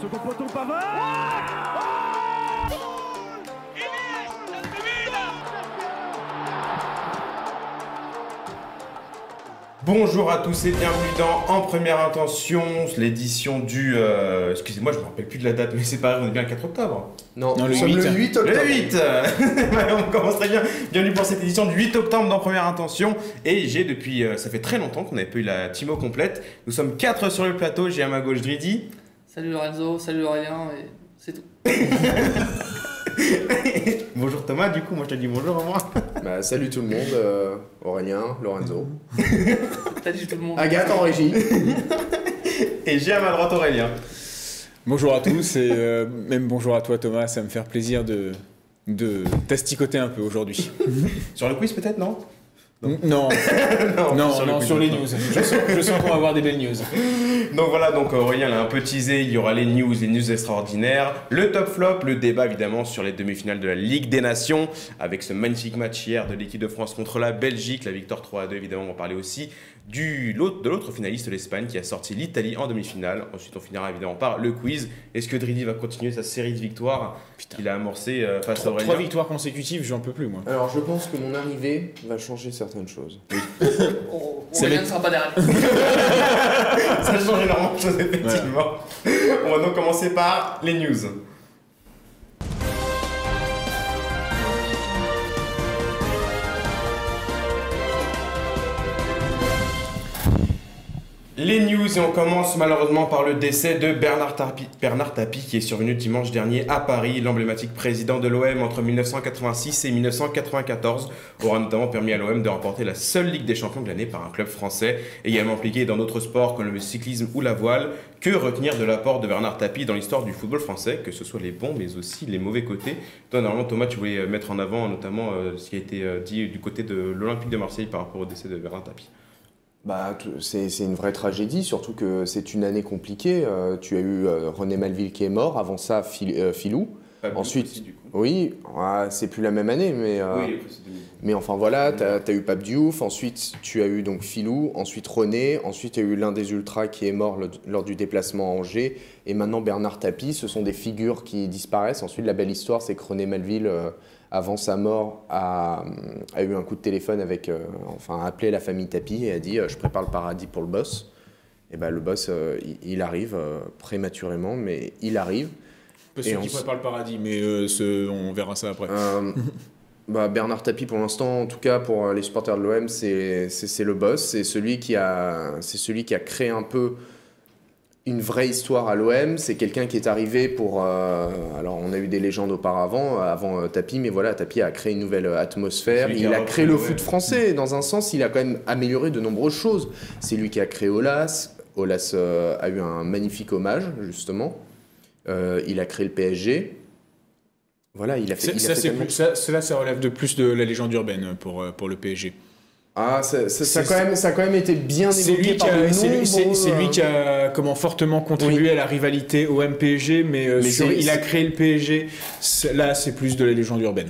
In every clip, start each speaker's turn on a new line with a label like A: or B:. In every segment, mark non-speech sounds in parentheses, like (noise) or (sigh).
A: Second poteau Pavard
B: Bonjour à tous et bienvenue dans En Première Intention, l'édition du... euh, Excusez-moi, je me rappelle plus de la date, mais c'est pas grave, on est bien le 4 octobre.
C: Non,
D: Non, le
C: nous sommes
D: 8.
C: le 8 octobre.
B: Le 8 (laughs) On commence très bien. Bienvenue pour cette édition du 8 octobre dans Première Intention. Et j'ai depuis... euh, ça fait très longtemps qu'on n'avait pas eu la Timo complète. Nous sommes 4 sur le plateau, j'ai à ma gauche Dridi.
E: Salut Lorenzo, salut Aurélien, et c'est tout. (laughs)
B: bonjour Thomas, du coup, moi je te dis bonjour à moi. (laughs)
C: Bah, salut tout le monde, euh, Aurélien, Lorenzo. (laughs)
E: T'as dit tout le monde.
C: Agathe en régie.
B: Et j'ai à ma droite Aurélien.
D: Bonjour à tous et euh, même bonjour à toi Thomas, ça va me faire plaisir de, de t'asticoter un peu aujourd'hui.
B: Sur le quiz peut-être, non? (laughs)
D: Non, non, non,
B: sur le quiz,
D: sur les news. Je sens, qu'on va avoir des belles news.
B: Donc voilà, donc Aurélien l'a un peu teasé, il y aura les news, les news extraordinaires, le top flop, le débat évidemment sur les demi-finales de la Ligue des Nations, avec ce magnifique match hier de l'équipe de France contre la Belgique, la victoire 3 à 2 évidemment, on va parler aussi du, l'autre- de l'autre finaliste, l'Espagne, qui a sorti l'Italie en demi-finale. Ensuite on finira évidemment par le quiz. Est-ce que Dridi va continuer sa série de victoires qu'il a amorcée euh, face à
D: Trois,
B: Aurélien
D: trois victoires consécutives, j'en peux plus moi.
C: Alors, je pense que mon arrivée va changer certaines choses. (laughs)
E: Oh,
D: Ça
E: Aurélien
D: va
E: ne sera pas derrière. (laughs)
B: Ça change énormément de choses effectivement. On va donc commencer par les news. Les news et on commence malheureusement par le décès de Bernard Tapie, qui est survenu dimanche dernier à Paris. L'emblématique président de l'OM entre 1986 et 1994 aura notamment permis à l'OM de remporter la seule Ligue des Champions de l'année par un club français, également impliqué dans d'autres sports comme le cyclisme ou la voile. Que retenir de l'apport de Bernard Tapie dans l'histoire du football français, que ce soit les bons mais aussi les mauvais côtés? Toi, normalement, Thomas, tu voulais mettre en avant notamment euh, ce qui a été euh, dit du côté de l'Olympique de Marseille par rapport au décès de Bernard Tapie.
C: Bah, c'est c'est une vraie tragédie, surtout que c'est une année compliquée. Euh, tu as eu euh, René Malville qui est mort, avant ça, Phil- euh, Philou.
B: Pas
C: Ensuite-
B: aussi, du coup.
C: Oui, c'est plus la même année, mais,
B: Oui, c'est 2000.
C: mais enfin voilà, tu as, eu Pape Diouf, ensuite tu as eu donc Philou, ensuite René, ensuite il y a eu l'un des ultras qui est mort le- lors du déplacement à Angers, et maintenant Bernard Tapie, ce sont des figures qui disparaissent. Ensuite, la belle histoire, c'est que René Malville, avant sa mort, a, a eu un coup de téléphone avec, euh, enfin, a appelé la famille Tapie et a dit euh, Je prépare le paradis pour le boss. Et ben le boss, euh, il, il arrive prématurément, mais il arrive. On
D: qu'il prépare le paradis, mais ce- on verra ça après. (laughs)
C: Bah, Bernard Tapie, pour l'instant, en tout cas pour les supporters de l'OM, c'est le boss. C'est celui, qui a- c'est celui qui a créé un peu une vraie histoire à l'OM. C'est quelqu'un qui est arrivé pour. euh, alors, on a eu des légendes auparavant, avant euh, Tapie, mais voilà, Tapie a créé une nouvelle euh, atmosphère. Il
B: a
C: a créé le foot français. Dans un sens, il a quand même amélioré de nombreuses choses. C'est lui qui a créé Olas. Olas euh, a eu un magnifique hommage, justement. Euh, il a créé le PSG. Voilà, il a fait.
D: Ça,
C: il a
D: ça,
C: fait
D: c'est
C: tellement-
D: plus- ça, cela, ça relève de plus de la légende urbaine pour, euh, pour le PSG.
C: Ah, ça, a quand même, ça a quand même été bien évoqué par
D: c'est lui- c'est- lui
C: euh,
D: qui a comment, fortement contribué à la rivalité au MPG, mais, euh,
C: Mais
D: sur-
C: c'est-
D: il a créé le PSG. Là, c'est plus de la légende urbaine.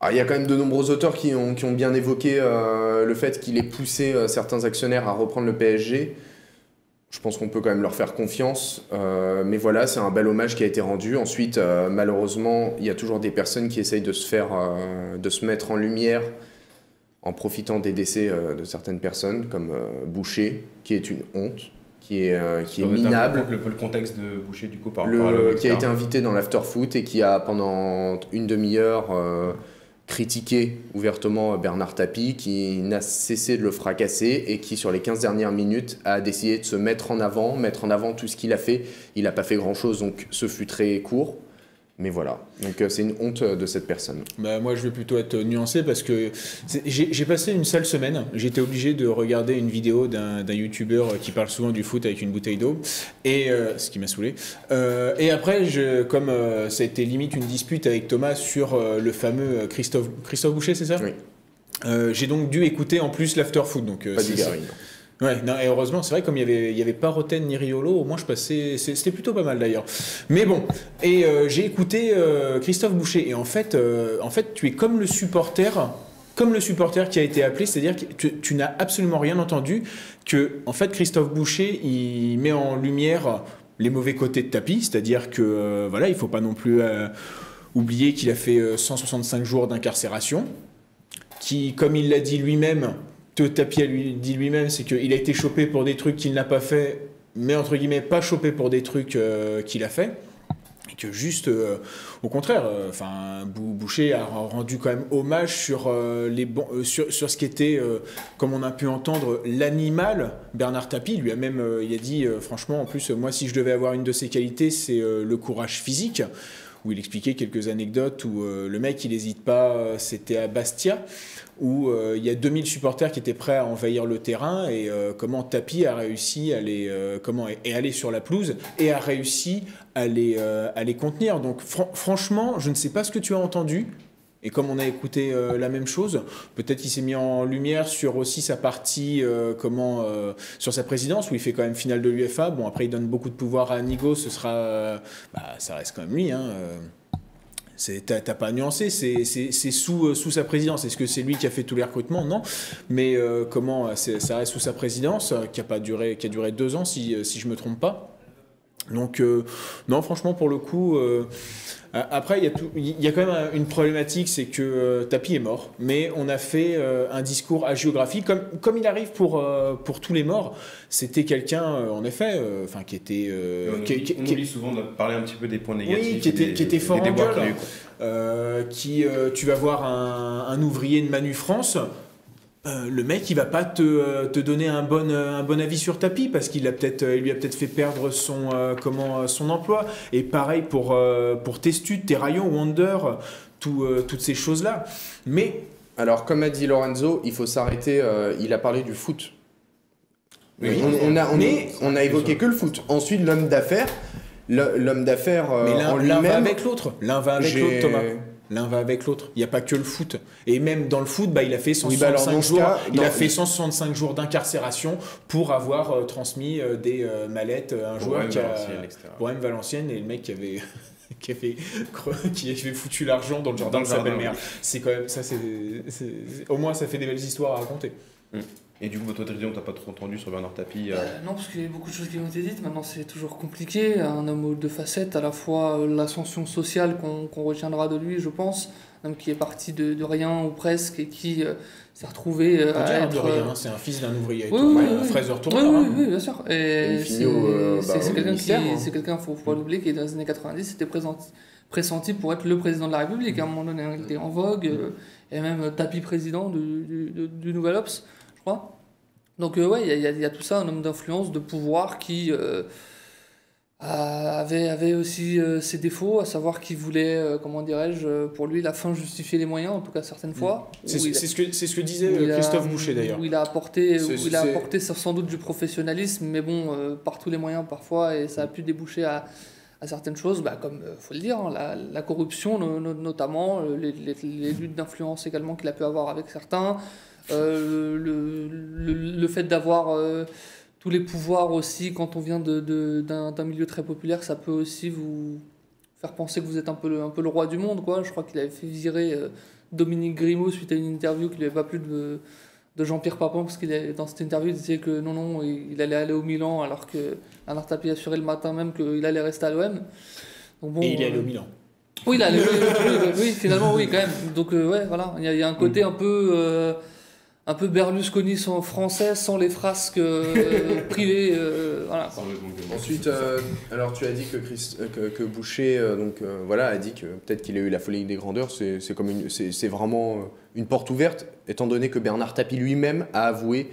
C: Ah, il y a quand même de nombreux auteurs qui ont, qui ont bien évoqué euh, le fait qu'il ait poussé euh, certains actionnaires à reprendre le PSG. Je pense qu'on peut quand même leur faire confiance. euh, mais voilà, c'est un bel hommage qui a été rendu. Ensuite, euh, malheureusement, il y a toujours des personnes qui essayent de se faire, euh, de se mettre en lumière en profitant des décès euh, de certaines personnes, comme euh, Boucher, qui est une honte, qui est, euh, qui est minable.
B: Le, le contexte de Boucher du coup par
C: Le- qui a été invité dans l'after-foot et qui a pendant une demi-heure euh, critiqué ouvertement Bernard Tapie, qui n'a cessé de le fracasser et qui sur les 15 dernières minutes a décidé de se mettre en avant, mettre en avant tout ce qu'il a fait. Il n'a pas fait grand-chose, donc ce fut très court. Mais voilà, donc euh, c'est une honte euh, de cette personne.
D: Bah, moi, je vais plutôt être nuancé parce que j'ai passé une sale semaine. J'étais obligé de regarder une vidéo d'un d'un youtubeur qui parle souvent du foot avec une bouteille d'eau, et euh, ce qui m'a saoulé. Euh, et après, je, comme euh, ça a été limite une dispute avec Thomas sur euh, le fameux Christophe, Christophe Boucher, c'est ça?
C: Oui.
D: Euh, J'ai donc dû écouter en plus l'after foot. Donc, euh,
C: Pas
D: Ouais, non, et heureusement, c'est vrai, comme il y avait, y avait pas Roten ni Riolo, au moins je passais. C'était plutôt pas mal d'ailleurs. Mais bon, et euh, j'ai écouté euh, Christophe Boucher, et en fait, euh, en fait, tu es comme le supporter. Comme le supporter qui a été appelé, c'est-à-dire que tu, n'as absolument rien entendu, que en fait Christophe Boucher, il met en lumière les mauvais côtés de Tapi, c'est-à-dire que voilà, il faut pas non plus oublier qu'il a fait euh, 165 jours d'incarcération, qui, comme il l'a dit lui-même, que Tapi a lui, dit lui-même, c'est qu'il a été chopé pour des trucs qu'il n'a pas fait, mais entre guillemets pas chopé pour des trucs euh, qu'il a fait. Et que juste, euh, au contraire, euh, enfin, Bou- Boucher a rendu quand même hommage sur, les euh, sur, sur ce qui était, comme on a pu entendre, l'animal. Bernard Tapie lui a même, il a dit, franchement, en plus, moi, si je devais avoir une de ses qualités, c'est le courage physique. Où il expliquait quelques anecdotes où euh, le mec, il n'hésite pas, euh, c'était à Bastia, où euh, il y a 2000 supporters qui étaient prêts à envahir le terrain et comment Tapi a réussi à les comment et aller sur la pelouse et a réussi à les à les contenir. Donc fran- franchement, je ne sais pas ce que tu as entendu. Et comme on a écouté euh, la même chose, peut-être il s'est mis en lumière sur aussi sa partie, euh, comment, euh, sur sa présidence, où il fait quand même finale de l'UFA. Bon, après, il donne beaucoup de pouvoir à Anigo, ce sera. bah, ça reste quand même lui. Hein, T'as pas nuancé, c'est sous, sous sa présidence. Est-ce que c'est lui qui a fait tous les recrutements? Non. Mais comment Ça reste sous sa présidence, qui a, pas duré, qui a duré deux ans, si, si je me trompe pas. Donc, euh, non, franchement, pour le coup. euh, après, il y, a tout- il y a quand même un- une problématique, c'est que euh, Tapi est mort, mais on a fait un discours à géographie, comme, comme il arrive pour, pour tous les morts. C'était quelqu'un, en effet, enfin qui était.
B: on
D: qui-
B: oublie,
D: qui-
B: on
D: qui-
B: oublie souvent de parler un petit peu des points négatifs.
D: qui était-
B: des-
D: qui était fort en gueule. qui, tu vas voir un, un ouvrier de Manu France, euh, le mec il va pas te, euh, te donner un bon, euh, un bon avis sur tapis parce qu'il a peut-être lui a peut-être fait perdre son comment son emploi et pareil pour pour Testude, Terraillon, Wonder, tout, euh, toutes ces choses là. Mais
C: Alors, comme a dit Lorenzo, il faut s'arrêter. il a parlé du foot.
D: Oui.
C: on, on a, on,
D: Mais-
C: on a évoqué que le foot. Ensuite, l'homme d'affaires. L'homme d'affaires en
D: l'un l'un va
C: lui-même.
D: avec l'autre, l'un va avec l'autre Thomas. L'un va avec l'autre. Il n'y a pas que le foot. Et même dans le foot, bah, il a fait
C: Oui, bah alors,
D: 165
C: dans ce
D: jours.
C: cas,
D: il a fait 165 jours d'incarcération pour avoir euh, transmis euh, des euh, mallettes à un
B: Pour
D: joueur
B: M,
D: qui a
B: Valenciennes, etc.
D: pour M Valenciennes et le mec qui avait (laughs) qui avait qui avait foutu l'argent dans le jardin
B: Dans
D: de sa belle-mère. C'est quand même ça c'est c'est- au moins ça fait des belles histoires à raconter.
B: Et du coup, toi, Tristan, on t'a pas trop entendu sur Bernard Tapie. euh,
E: Euh, non, parce qu'il y a beaucoup de choses qui ont été dites. Maintenant, c'est toujours compliqué. Un homme aux deux facettes, à la fois euh, l'ascension sociale qu'on qu'on retiendra de lui, je pense. Un homme qui est parti de, de rien ou presque et qui euh, s'est retrouvé euh, à
D: dirait
E: être.
D: de rien, c'est un fils d'un ouvrier.
E: Oui,
D: Thomas,
E: oui,
D: un
E: oui.
D: fraiseur
E: Oui,
D: tourneur,
E: oui,
D: hein.
E: oui, bien sûr. Et c'est
C: euh, bah,
E: quelqu'un qui,
C: hein.
E: c'est quelqu'un, faut, faut pas l'oublier, qui dans les années 90 c'était présenti, pressenti pour être le président de la République. À un moment donné, il était en vogue, et même tapis président du, du, du- du Nouvel Ops, je crois. Donc euh, ouais, il y a- y, y tout ça, un homme d'influence, de pouvoir qui euh, avait, avait aussi euh, ses défauts, à savoir qu'il voulait, euh, comment dirais-je, pour lui, la fin justifier les moyens, en tout cas certaines fois. A-
D: c'est ce que ce que disait
E: il a-
D: Christophe Boucher d'ailleurs.
E: Où il a apporté, où il a apporté sans doute du professionnalisme, mais bon, par tous les moyens parfois, et ça a pu déboucher à, à certaines choses, bah, comme il faut le dire, hein, la, la corruption no- no- notamment, les, les- les luttes d'influence également qu'il a pu avoir avec certains, euh, le, le, le fait d'avoir euh, tous les pouvoirs aussi quand on vient de- de- d'un d'un milieu très populaire, ça peut aussi vous faire penser que vous êtes un peu le, un peu le roi du monde. Quoi. Je crois qu'il avait fait virer euh, Dominique Grimaud suite à une interview qui lui avait pas plu de, de Jean-Pierre Papin, parce qu'il est- dans cette interview, il disait que non, non, il, il allait aller au Milan, alors que Bernard Tapie assurait le matin même qu'il allait rester à l'OM. Donc bon,
D: Et il est allé au Milan.
E: oui, là, oui, oui, oui, finalement, oui, quand même. Donc, euh, ouais, voilà, il y, a- il y a un côté un peu, euh, un peu Berlusconi sans français, sans les frasques euh, (laughs) privées. euh, voilà.
C: Ensuite, euh, alors tu as dit que, Christ- que, que Boucher, euh, donc euh, voilà, a dit que peut-être qu'il a eu la folie des grandeurs. C'est c'est comme une, c'est c'est vraiment une porte ouverte, étant donné que Bernard Tapie lui-même a avoué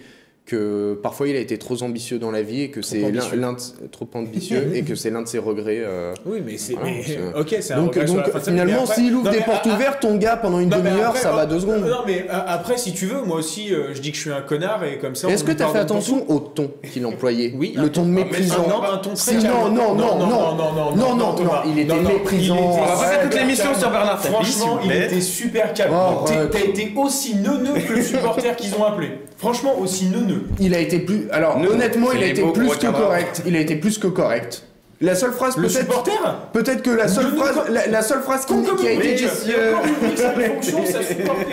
C: que parfois il a été trop ambitieux dans la vie et que c'est l'un trop ambitieux et que c'est l'un de ses regrets. euh. (laughs)
D: Oui, mais c'est
C: Voilà, (laughs)
D: ok, c'est un
C: Donc,
D: regret sur
C: donc
D: la vie, mais
C: finalement, s'il ouvre
D: Non,
C: des portes
D: a- a-
C: ouvertes, ton gars pendant une demi-heure, ça va deux secondes.
D: Non, mais euh, après, si tu veux, moi aussi, euh, je dis que je suis un connard et comme ça.
C: Est-ce que tu as fait attention au ton qu'il employait
D: Oui,
C: le ton méprisant.
D: Non, un ton très
C: non, non, non,
D: non,
C: non,
D: non, non,
C: non, non,
D: Thomas.
C: non, il était méprisant. On va
B: passer toute l'émission sur Bernard
D: Franchement, il était super calme.
C: Oh.
D: T'as été aussi neuneux que le (laughs) supporter qu'ils ont appelé. Franchement, aussi neuneux.
C: Il a été plus. Alors, honnêtement, il a été plus que correct. Il a été plus que correct. La seule phrase
D: Le supporter
C: peut-être que la seule phrase la, la seule phrase qui, a été
D: a
C: euh,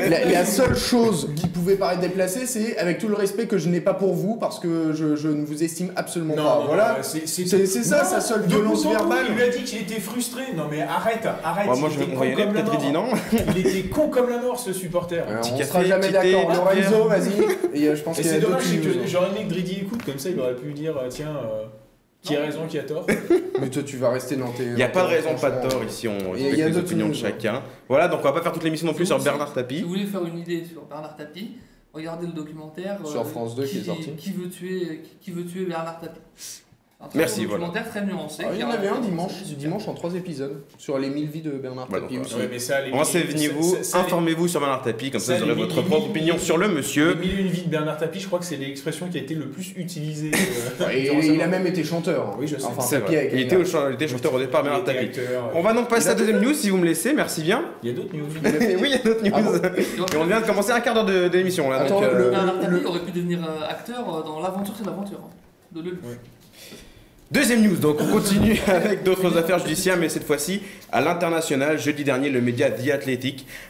C: (laughs) la, seule chose qui pouvait paraître déplacée, c'est avec tout le respect que je n'ai pas pour vous parce que je, je ne vous estime absolument pas. voilà.
D: c'est
C: C'est- c'est ça,
D: Non,
C: sa seule
D: de
C: violence
D: bout en bout,
C: verbale.
D: Il lui a dit qu'il était frustré. Non mais arrête, arrête.
B: Ouais, moi,
D: il
B: je-
D: était
B: on
D: con
B: va y aller,
D: comme la
B: peut-être il dit
D: mort.
B: non.
D: Il était con comme la mort ce supporter.
C: Euh,
B: Petit
C: on
B: café,
C: sera jamais
B: petit thé,
C: d'accord. Lorenzo,
B: bière.
C: vas-y. Et euh, je pense
D: Et
C: qu'il y a
D: c'est
C: d'autres
D: dommage, c'est
C: news.
D: que j'aurais aimé que Dridi écoute, comme ça il aurait pu dire euh, tiens, euh, qui a raison, qui a tort. (laughs)
C: Mais toi, tu vas rester dans tes.
B: Il n'y a pas de raison, pas de tort ici, on
C: Et il y a
B: respecte les opinions de chacun. Voilà, donc on va pas faire toute l'émission non plus sur
E: Si-
B: Bernard
E: Si
B: Tapie.
E: vous voulez faire une idée sur Bernard Tapie, regardez le documentaire euh,
C: Sur France 2 qui est sorti.
E: Qui veut tuer, qui veut tuer Bernard Tapie. C'est un très
B: Merci,
E: bon
B: voilà.
E: documentaire très nuancé.
C: Ah, il y en avait un dimanche, dimanche en trois épisodes sur les 1000 vies de Bernard
B: Bah,
C: Tapie
B: donc,
C: aussi.
D: Ouais, mais ça, les
B: Renseignez-vous,
D: ça- ça- ça-
B: informez-vous sur Bernard Tapie, comme ça
D: ça,
B: vous aurez votre propre
D: mille-
B: opinion sur le
D: Les
B: monsieur.
D: mille et une vies de Bernard Tapie, je crois que c'est l'expression qui a été le plus utilisée. euh, (laughs)
C: Et
D: durant
C: il a même été chanteur.
D: Oui, je sais.
C: Enfin,
B: C'est
C: Tapie
B: vrai.
C: avec
B: Il était, au chan- il était chanteur au départ,
D: Il
B: Bernard
D: était
B: Tapie.
D: acteur,
B: On va donc passer à la deuxième news si vous me laissez, merci bien.
D: Il y a d'autres news. (laughs)
B: oui, il y a d'autres news.
C: Ah bon
B: Et on vient de commencer un quart d'heure de, là.
C: Attends,
B: donc, euh,
C: le-
E: Bernard Tapie
C: le-
E: aurait pu devenir euh, acteur euh, dans L'aventure, c'est l'aventure. hein, de Lelouch.
B: Deuxième news, donc on continue (laughs) avec d'autres affaires judiciaires, mais cette fois-ci à l'international. Jeudi dernier, le média The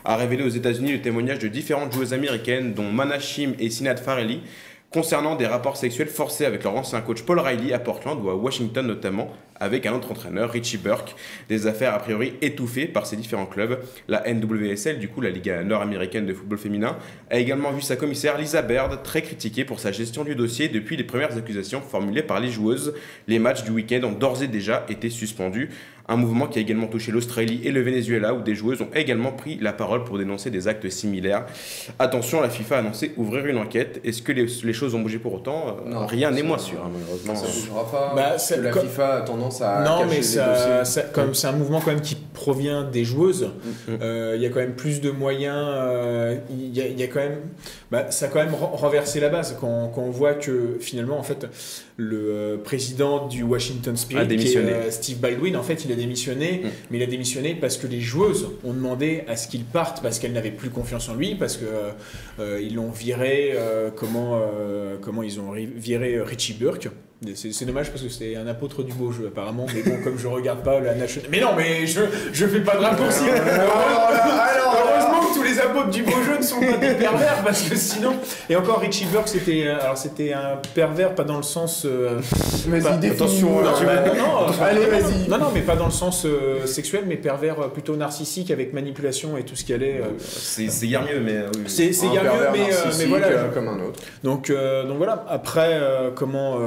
B: a révélé aux États-Unis le témoignage de différentes joueuses américaines, dont Manashim et Sinat Farelli, concernant des rapports sexuels forcés avec leur ancien coach Paul Riley à Portland ou à Washington notamment, avec un autre entraîneur, Richie Burke. Des affaires a priori étouffées par ces différents clubs. La NWSL, du coup la Ligue nord-américaine de football féminin, a également vu sa commissaire Lisa Baird très critiquée pour sa gestion du dossier depuis les premières accusations formulées par les joueuses. Les matchs du week-end ont d'ores et déjà été suspendus. Un mouvement qui a également touché l'Australie et le Venezuela, où des joueuses ont également pris la parole pour dénoncer des actes similaires. Attention, la FIFA a annoncé ouvrir une enquête. Est-ce que les, les choses ont bougé pour autant?
C: Non,
B: Rien n'est moins sûr, hein, malheureusement.
C: Ça bougera pas.
D: Bah,
C: la
D: comme-
C: FIFA a tendance à.
D: non,
C: cacher
D: mais ça, comme c'est un mouvement quand même qui provient des joueuses,
B: Mhm.
D: euh, il y a quand même plus de moyens. euh, Il y, a, il y a quand même, bah, ça a quand même ren- renversé la base quand, quand on voit que finalement en fait le euh, président du Washington Spirit, qui est, euh, Steve Baldwin, en fait il a démissionné, mais il a démissionné parce que les joueuses ont demandé à ce qu'il parte parce qu'elles n'avaient plus confiance en lui, parce que euh, ils l'ont viré, euh, comment euh, comment ils ont ri- viré Richie Burke. C'est c'est dommage parce que c'est un apôtre du beau jeu apparemment, mais bon comme je regarde pas la national. Mais non, mais je je fais pas de raccourci. Heureusement que tous les apôtres du beau jeu ne sont pas des pervers parce que sinon. Et encore Richie Burke c'était euh, alors c'était un pervers pas dans le sens. euh,
C: Vas-y,
B: attention,
D: bah,
C: vas-
D: non, non,
C: Allez, vas-y.
D: Non, non, mais pas dans le sens euh, sexuel, mais pervers euh, plutôt narcissique avec manipulation et tout ce qui allait. euh.
B: C'est c'est guère mieux, mais euh, oui.
D: C'est c'est
C: Un
D: bien mieux,
C: pervers
D: mais, euh, mais voilà.
C: euh, comme un autre.
D: Donc, euh, donc voilà, après, euh, comment.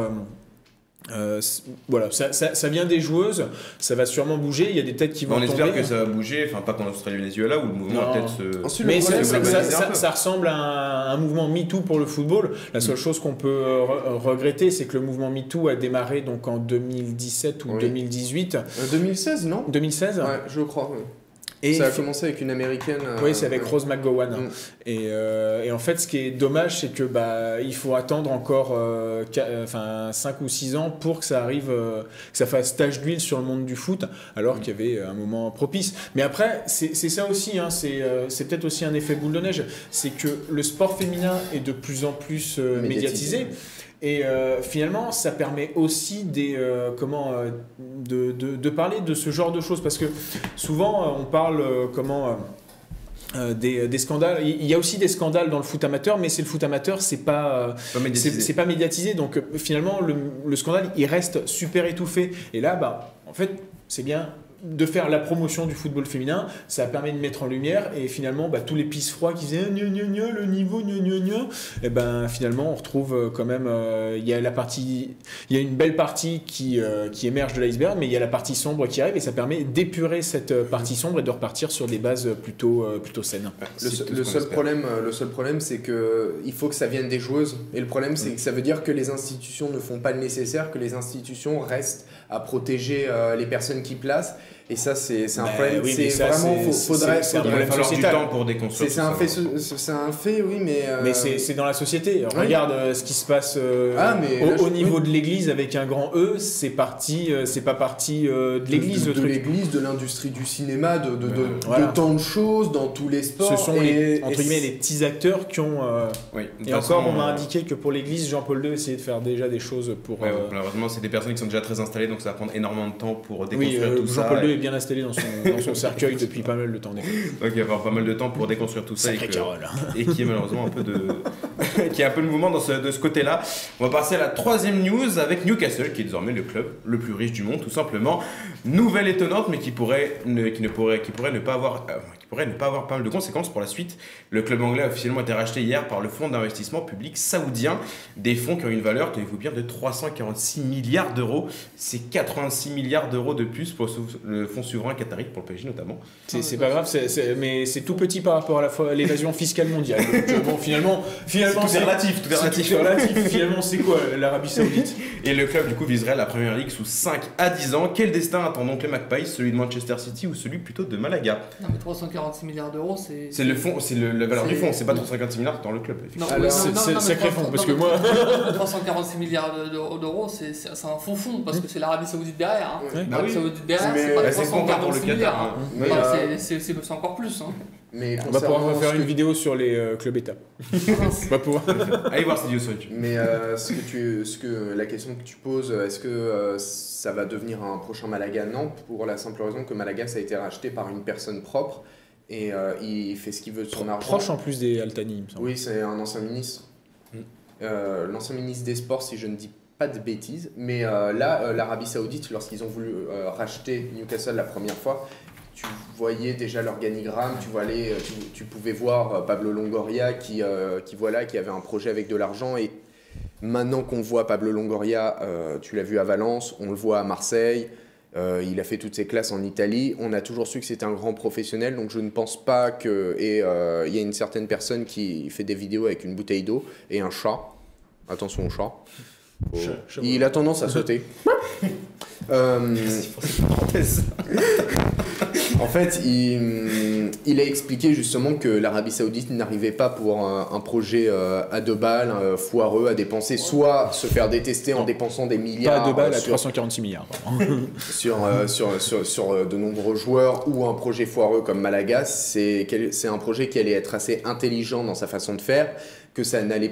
D: Euh, euh, voilà, ça, ça, ça vient des joueuses, ça va sûrement bouger, il y a des têtes qui vont
B: on espère
D: tomber.
B: que ça va bouger, enfin pas qu'en Australie et Venezuela, où le mouvement
D: Non.
B: va peut-être se...
C: Ensuite,
D: Mais ça,
B: c'est
D: ça- ça- ressemble à un, un mouvement MeToo pour le football. La seule chose qu'on peut euh, re- regretter, c'est que le mouvement MeToo a démarré donc en 2017 ou
C: Oui.
D: 2018.
C: Euh, 2016, non?
D: 2016
C: Ouais, je crois. oui.
D: Et
C: ça a commencé avec une américaine. euh,
D: Oui, c'est avec
C: ouais.
D: Rose McGowan.
C: Mm.
D: Et, euh, et en fait, ce qui est dommage, c'est que bah, il faut attendre encore euh, euh, enfin, 5 ou 6 ans pour que ça arrive, euh, que ça fasse tache d'huile sur le monde du foot, alors qu'il y avait un moment propice. Mais après, c'est ça aussi, hein, c'est euh, c'est peut-être aussi un effet boule de neige, c'est que le sport féminin est de plus en plus euh,
C: Médiatisé.
D: médiatisé. Et euh, finalement, ça permet aussi des, euh, comment, euh, de, de, de parler de ce genre de choses. Parce que souvent, on parle comment, euh, des, des scandales. Il y a aussi des scandales dans le foot amateur, mais c'est le foot amateur, c'est pas, euh,
B: Pas
D: c'est pas médiatisé. Donc euh, finalement, le, le scandale, il reste super étouffé. Et là, bah, en fait, c'est bien de faire la promotion du football féminin, ça permet de mettre en lumière et finalement bah, tous les pisse froids qui gna, le niveau et ben finalement on retrouve euh, quand même euh, il y a la partie il y a une belle partie qui, euh, qui émerge de l'iceberg mais il y a la partie sombre qui arrive et ça permet d'épurer cette partie sombre et de repartir sur des bases plutôt euh, plutôt saines.
C: Le, seul- le
B: espère.
C: problème, le seul problème, c'est que il faut que ça vienne des joueuses. Et le problème, c'est que ça veut dire que les institutions ne font pas le nécessaire, que les institutions restent à protéger euh, les personnes qui placent. Et ça, c'est c'est un
D: Bah
C: problème.
D: oui,
C: c'est vraiment. faut- faudrait. faudrait-
B: falloir du temps pour déconstruire
C: C'est un, fait, un fait, oui, mais. euh,
D: Mais c'est c'est dans la société. Regarde euh, ce qui se passe euh,
C: Ah, mais
D: au,
C: là, je-
D: au niveau de l'église avec un grand E, c'est parti, euh, c'est pas parti euh, de l'église
C: de, de
D: truc.
C: l'église, de l'industrie du cinéma, de, de, de,
D: voilà.
C: de tant de choses dans tous les sports.
D: Ce sont
C: et-
D: les, entre
C: et
D: guillemets les petits acteurs qui ont. euh,
B: de
D: et encore, on m'a indiqué que pour l'église, Jean-Paul II essayait de faire déjà des choses pour.
B: Malheureusement, c'est des personnes qui sont déjà très installées, donc ça va prendre énormément de temps pour déconstruire tout ça.
D: Jean-Paul II est bien installé dans son, dans son cercueil depuis pas mal de temps.
B: Donc il va y avoir pas mal de temps pour déconstruire tout ça. et que- et qui est malheureusement un peu de (laughs) qui est un peu de mouvement dans ce- de ce côté-là. On va passer à la troisième news avec Newcastle qui est désormais le club le plus riche du monde tout simplement. Nouvelle étonnante mais qui pourrait ne, qui ne pourrait qui pourrait ne pas avoir euh, pourrait ne pas avoir pas mal de conséquences pour la suite. Le club anglais a officiellement été racheté hier par le fonds d'investissement public saoudien, des fonds qui ont une valeur, tenez-vous bien, de 346 milliards d'euros. C'est 86 milliards d'euros de plus pour le fonds souverain qatari pour le PSG notamment.
D: C'est pas grave, mais c'est tout petit par rapport à l'évasion fiscale mondiale. (laughs) Donc, euh, bon, finalement, finalement
B: Tout est relatif, tout est
D: c'est-
B: relatif.
D: tout relatif. Finalement, c'est quoi l'Arabie Saoudite?
B: Et le club du coup viserait la première ligue sous 5 à 10 ans. Quel destin attend donc les Magpies? Celui de Manchester City ou celui plutôt de Malaga?
E: Non, mais 346 milliards d'euros, c'est.
B: C'est le fond, c'est le- la valeur du fond, c'est pas 356 milliards dans le club.
C: c'est-
D: sacré
E: 300
D: fond, parce que moi-
E: 346 milliards d'euros, c'est un faux fond, parce que c'est l'Arabie Saoudite derrière. hein.
B: Bah
E: L'Arabie. Saoudite derrière, c'est pas
B: Bah, c'est con pas pour le
E: 346 milliards.
B: Qatar.
E: hein. c'est- encore plus. Hein.
C: mais
D: On va pouvoir faire une vidéo sur les euh, clubs États. (laughs) On va pouvoir. (laughs)
B: Allez voir ces vidéos sur YouTube.
C: Mais euh, ce que tu, ce que, la question que tu poses, est-ce que euh, ça va devenir un prochain Malaga? Non, pour la simple raison que Malaga, ça a été racheté par une personne propre et euh, il fait ce qu'il veut de son argent.
D: Proche en plus des Altani, il me semble.
C: Oui, c'est un ancien ministre.
B: Mm.
C: Euh, L'ancien ministre des Sports, si je ne dis pas de bêtises. Mais euh, là, l'Arabie Saoudite, lorsqu'ils ont voulu racheter Newcastle la première fois, tu voyais déjà l'organigramme, tu, tu, tu pouvais voir Pablo Longoria qui, qui, voilà, qui avait un projet avec de l'argent. Et maintenant qu'on voit Pablo Longoria, tu l'as vu à Valence, on le voit à Marseille. Euh, il a fait toutes ses classes en Italie. On a toujours su que c'était un grand professionnel, donc je ne pense pas que. Et euh, il y a une certaine personne qui fait des vidéos avec une bouteille d'eau et un chat. Attention au chat. Il a tendance à sauter. (laughs) Euh, en fait, il, il a expliqué justement que l'Arabie Saoudite n'arrivait pas pour un, un projet euh, à deux balles, euh, foireux, à dépenser, soit se faire détester en dépensant des milliards
D: Pas de balles
C: euh,
D: à
C: sur,
D: 346 milliards. (laughs)
C: sur, euh, sur, sur, sur, euh, de nombreux joueurs ou un projet foireux comme Malaga, c'est un projet qui allait être assez intelligent dans sa façon de faire, que ça n'allait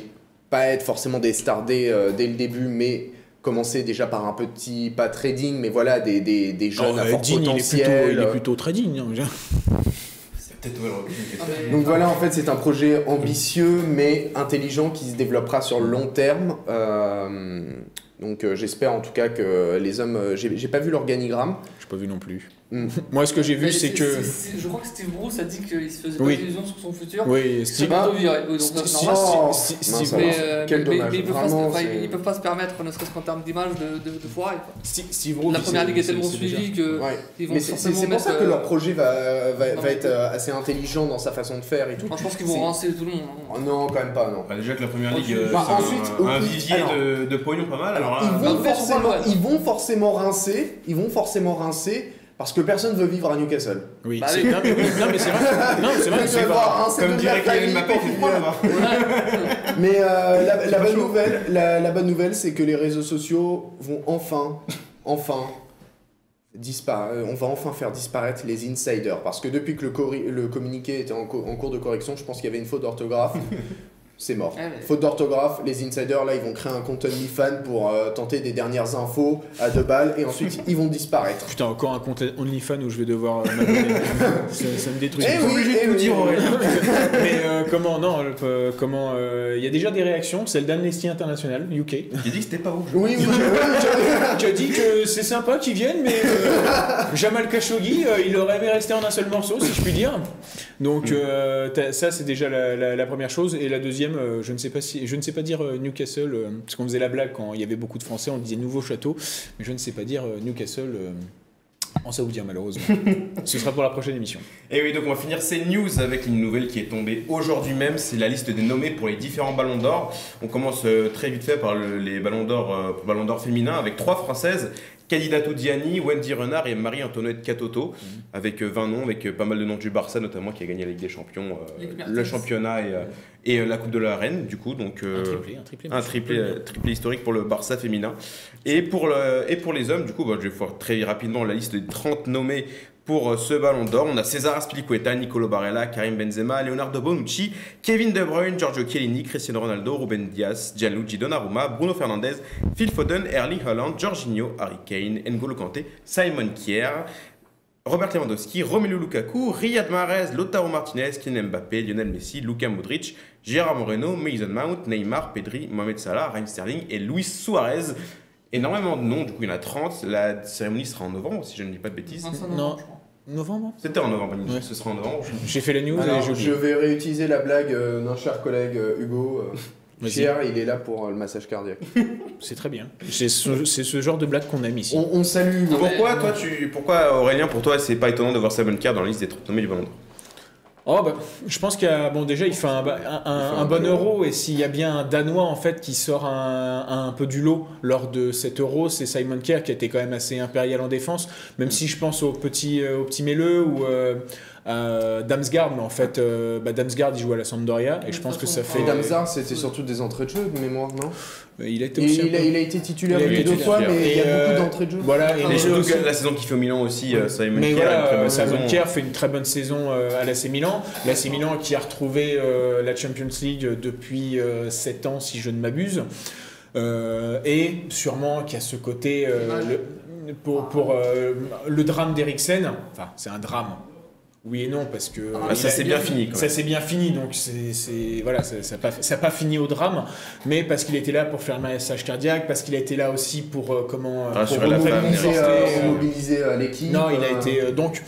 C: pas être forcément des stars dès, euh, dès le début, mais commencer déjà par un petit, pas trading, mais voilà, des, des, des jeunes
D: Non,
C: à
D: euh,
C: fort
D: Dean, il est plutôt,
C: potentiel.
D: il est plutôt trading. hein.
B: C'est peut-être
C: Donc voilà, en fait, c'est un projet ambitieux mais intelligent qui se développera sur le long terme. Euh, donc euh, j'espère en tout cas que les hommes. J'ai j'ai pas vu l'organigramme.
D: J'ai pas vu non plus.
C: Hmm.
D: Moi, ce que j'ai vu, c'est que.
E: Je crois que Steve Bruce a dit qu'il se faisait
D: Oui.
E: pas d'illusions sur son futur.
D: Oui,
E: C'est
D: Steve.
E: normal.
C: Oh.
E: Mais, euh, mais- ils, peuvent pas, se-
C: Vraiment,
E: enfin,
C: c'est-
E: ils peuvent pas se permettre, ne serait-ce qu'en termes d'image, de, de, de foirer.
D: Steve- Rowe,
E: La première ligue est tellement suivie que
C: Ouais.
E: ils vont
C: c'est c'est-
E: forcément
C: c'est pour ça que
E: euh,
C: leur projet va, être euh, assez intelligent dans sa façon de faire et tout.
E: moi, je pense qu'ils vont rincer tout le monde. hein.
C: Oh non, quand même pas, non.
B: Bah, déjà que la première ligue, euh,
C: bah, ensuite,
B: un, vivier de, pognon pas mal.
C: Ils vont forcément rincer, ils vont forcément rincer parce que personne veut vivre à Newcastle.
D: Oui,
E: Bah
D: c'est
E: oui.
D: non, mais, oui, non, mais c'est vrai. (laughs) Non, c'est vrai. C'est
C: voir rincer
B: comme dirait Kylian Mbappé, il froid là-bas.
C: Mais euh, la, bonne nouvelle, la, la bonne nouvelle, c'est que les réseaux sociaux vont enfin, enfin disparaître. On va enfin faire disparaître les insiders parce que depuis que le, communiqué était en, co- en cours de correction, je pense qu'il y avait une faute d'orthographe. (laughs) C'est mort.
E: Mais-
C: Faute d'orthographe, les insiders là ils vont créer un compte OnlyFans pour euh, tenter des dernières infos à deux balles et ensuite ils vont disparaître.
D: Putain, encore un compte OnlyFans où je vais devoir euh, (laughs) ça, ça me détruit.
C: Eh oui,
B: obligé de
C: eh
B: tout
C: oui,
B: dire,
C: oui.
B: Aurélien. (laughs)
D: Mais euh, comment non euh, Comment euh, Il y a déjà des réactions. Celle d'Amnesty International UK
B: J'ai dit que c'était pas ouf. je
C: Oui, oui, oui, oui,
D: qui a dit que c'est sympa qu'ils viennent, mais euh, Jamal Khashoggi, euh, il aurait aimé rester en un seul morceau, si je puis dire. Donc euh, t'as- ça, c'est déjà la, la- la première chose. Et la deuxième, euh, je ne sais pas si, je ne sais pas dire euh, Newcastle, euh, parce qu'on faisait la blague quand il y avait beaucoup de Français, on disait nouveau château, mais je ne sais pas dire Newcastle. En saoudien, malheureusement. (laughs) Ce sera pour la prochaine émission.
B: Et oui, donc on va finir ces news avec une nouvelle qui est tombée aujourd'hui même. C'est la liste des nommés pour les différents ballons d'or. On commence très vite fait par le- les ballons d'or ballons d'or féminins avec trois françaises. Kadidatou Diani, Wendy Renard et Marie-Antoinette Catoto, avec euh, 20 noms, avec euh, pas mal de noms du Barça notamment, qui a gagné la Ligue des Champions, euh, le championnat et, euh, et euh, la Coupe de la Reine, du coup. Donc,
D: Un
B: euh,
D: triplé, un triplé.
B: un triplé, euh, triplé historique pour le Barça féminin. Et pour, le, et pour les hommes, du coup, bah, je vais faire très rapidement la liste des 30 nommés pour euh, ce ballon d'or. On a César Aspilicueta, Nicolo Barella, Karim Benzema, Leonardo Bonucci, Kevin De Bruyne, Giorgio Chiellini, Cristiano Ronaldo, Ruben Diaz, Gianluigi Donnarumma, Bruno Fernandes, Phil Foden, Erling Haaland, Jorginho, Harry Kane, N'Golo Kanté, Simon Kier, Robert Lewandowski, Romelu Lukaku, Riyad Mahrez, Lautaro Martinez, Kylian Mbappé, Lionel Messi, Luka Modric, Gérard Moreno, Mason Mount, Neymar, Pedri, Mohamed Salah, Raheem Sterling et Luis Suarez. Énormément de noms, du coup il y en a 30. La cérémonie sera en novembre, si je ne dis pas de bêtises.
E: Non, ça,
D: Non. Novembre
B: C'était en novembre,
D: Ouais.
B: ce sera en novembre.
D: J'ai fait la news et j'ai
C: je vais réutiliser la blague euh, d'un cher collègue euh, Hugo. euh. (laughs) Pierre, il est là pour euh, le massage cardiaque. (laughs)
D: C'est très bien. C'est ce, c'est ce genre de blague qu'on aime ici.
C: On, on salue.
B: Pourquoi, toi, tu, pourquoi Aurélien, pour toi, c'est pas étonnant de voir Simon Kier dans la liste des 30 nommés du Ballon d'Or?
D: Oh bah, je pense qu'il y a bon déjà il fait un, un- un- un bon euro et s'il y a bien un danois en fait qui sort un, un peu du lot lors de cet euro c'est Simon Kerr qui était quand même assez impérial en défense même si je pense au petit euh, au petit Méleux ou euh, à Damsgaard mais en fait euh, bah, Damsgaard il joue à la Sampdoria et je pense que ça fait
C: Et Damsar, c'était surtout des entrées de jeu de mémoire, non?
D: Il a été aussi
C: il, a,
D: peu-
C: il a été titulaire
D: Il a
C: une
D: été
C: deux fois, mais il y a
D: Et, euh,
C: beaucoup d'entrées de jeu.
D: voilà et
B: surtout
D: aussi-
B: que la saison qu'il fait au Milan aussi, euh, Simon
D: Mais
B: Kier a une très
D: voilà,
B: bonne
D: Simon
B: saison.
D: Kier fait une très bonne saison euh, à l'AC Milan. L'AC Milan qui a retrouvé euh, la Champions League depuis 7 ans, si je ne m'abuse. Euh, et sûrement qui a ce côté euh, le, pour, pour euh, le drame d'Eriksen. Enfin, c'est un drame. Oui et non, parce que.
B: Ah,
D: il
B: ça c'est bien fini. Quand
D: ça s'est bien fini, donc c'est c'est- voilà, ça n'a pas, ça a pas fini au drame, mais parce qu'il était là pour faire le massage cardiaque, parce qu'il a été là aussi pour euh, comment euh, pour
C: Mobiliser,
D: euh,
C: euh, mobiliser euh, l'équipe.
D: non, il a
C: euh,
D: été. euh, donc,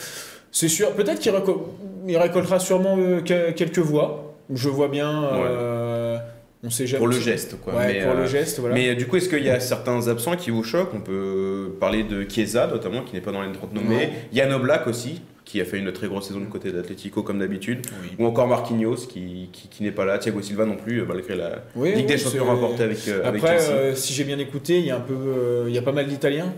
D: c'est sûr. Peut-être qu'il récol- il récoltera sûrement euh, que- quelques voix. Je vois bien. euh, on sait jamais.
B: Pour le geste, quoi.
D: Ouais,
B: mais,
D: pour
B: euh,
D: le geste, voilà.
B: Mais euh, du coup, est-ce qu'il y a certains absents qui vous choquent? On peut parler de Chiesa, notamment, qui n'est pas dans les 30 nommés.
C: Ouais.
B: Yann Oblak aussi, qui a fait une très grosse saison du côté d'Atletico, comme d'habitude.
D: Oui.
B: Ou encore Marquinhos, qui, qui, qui n'est pas là. Thiago Silva non plus, euh, malgré la
D: Oui,
B: Ligue des
D: oui,
B: Champions
D: c'est-
B: remportée avec, euh, avec
D: Après,
B: Chelsea.
D: euh, si j'ai bien écouté, il y a un peu, euh, il y a pas mal d'Italiens.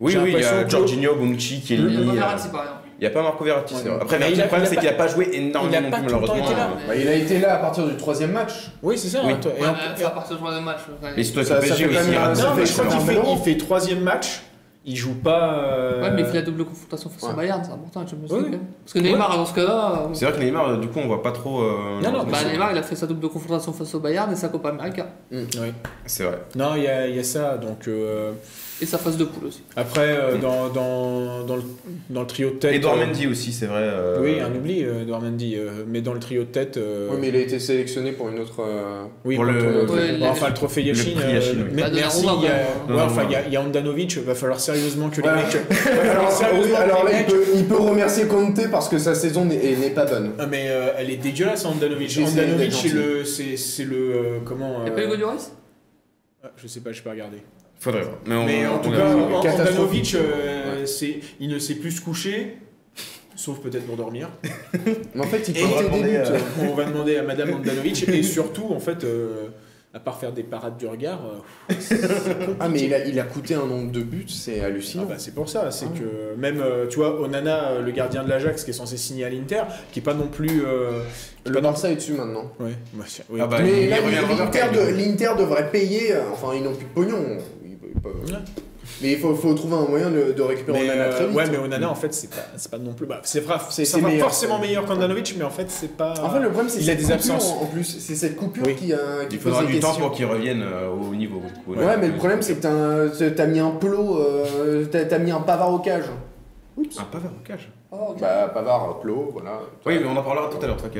B: oui, oui, il y a Jorginho, Bonucci,
E: Il y a
B: Chiellini.
E: pas
B: euh,
E: Verratti, par exemple.
B: Il n'y a pas Marco Verratti,
D: Ouais.
B: Après, Verratti, le problème, c'est qu'il n'a pas joué énormément
D: il pas tout temps
B: malheureusement.
D: été là.
C: Bah, il a été là à partir du troisième match.
D: Oui, c'est ça.
B: Oui.
D: et
E: Ouais,
D: en-
E: à partir du troisième match.
B: Mais c'est toi qui
C: Ça- ça fait
B: hein.
C: ça
D: Non, mais
C: fait
D: je crois qu'il fait troisième match. Il joue pas. euh,
E: Ouais, mais il fait la double confrontation face au. Bayern, c'est important la Champions
D: Oui.
E: League. quand même. Parce que Neymar, dans ce cas-là. euh,
B: C'est vrai que Neymar, du coup, on voit pas trop. euh,
D: Non, non,
E: Bah, Neymar, il a fait sa double confrontation face au Bayern et sa Copa América.
D: Oui.
B: C'est vrai.
D: Non, il y a, il y a ça. Donc euh,
E: Et sa phase de poule aussi.
D: après, euh, dans, dans, dans, le, dans le trio de tête.
B: Edouard
D: euh,
B: Mendy aussi, c'est vrai. euh,
D: Oui, un oubli, euh, Edouard Mendy. euh, mais dans le trio de tête. euh,
C: Oui, mais il a été sélectionné pour une autre. euh,
D: Oui,
B: Pour
D: pour
B: le-
D: le,
E: Ouais, il a-
D: enfin le trophée Yashin.
B: oui.
D: mais-
E: Bah,
D: merci. Il y a, ouais, enfin, il y a, il y a Andanovic. Va falloir sérieusement que les
C: Ouais.
D: mecs. (laughs)
C: Alors, là, il peut, il peut remercier Conte parce que sa saison n'est pas bonne.
D: Ah, mais euh, elle est dégueulasse, Andanovic. Andanovic, c'est le, c'est, le, comment
E: Y'a
D: euh,
E: pas Hugo Lloris?
D: Ah, Je sais pas, je peux regarder.
B: Faudrait voir. Mais, on-
D: Mais en
B: on
D: tout cas,
C: catastrophique.
D: Andanovic, euh, c'est, il ne sait plus se coucher, sauf peut-être pour dormir. (laughs)
C: Mais en fait, il
B: on
C: des
B: demander,
C: buts.
B: euh,
D: On va demander à Madame (laughs) Andanovic et surtout, en fait, euh, à part faire des parades du regard, euh,
C: Ah, mais il a, il a coûté un nombre de buts, c'est
D: ah
C: hallucinant.
D: bah, c'est pour ça. C'est
C: Ah.
D: que même, euh, tu vois, Onana, le gardien de l'Ajax, qui est censé signer à l'Inter, qui est pas non plus. euh,
C: Le Barça est dessus maintenant.
D: Ouais, bah, oui.
B: Ah bah,
C: mais l'Inter de- devrait payer. Enfin, ils n'ont plus de pognon.
D: Ouais.
C: Mais il faut, faut trouver un moyen de, de récupérer
D: Mais,
C: Onana
D: euh,
C: très vite.
D: ouais, mais Onana, en fait, c'est pas, c'est pas non plus. Bah, c'est forcément meilleur qu'Andanovic, mais en fait, c'est pas.
C: En fait, le problème, c'est
D: Il a
C: cette
D: des
C: coupure,
D: absences.
C: En plus, c'est cette coupure
D: Oui.
C: qui, a, qui
B: Il faudra du temps pour qu'il revienne euh, au niveau.
C: Ouais, mais le problème, c'est que t'as- mis un plot, euh, t'as mis un pavard au cage.
B: Un pavard au cage.
E: Oh, ok.
C: Bah, pavard, plot, voilà.
B: Oui, mais on en parlera tout à l'heure. toi, que-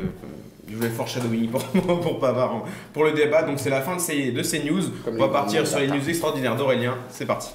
B: Je voulais foreshadowing pour, pour Pavard pour le débat. Donc c'est la fin de ces, de ces news.
C: Comme
B: on va partir sur les news extraordinaires d'Aurélien. C'est parti.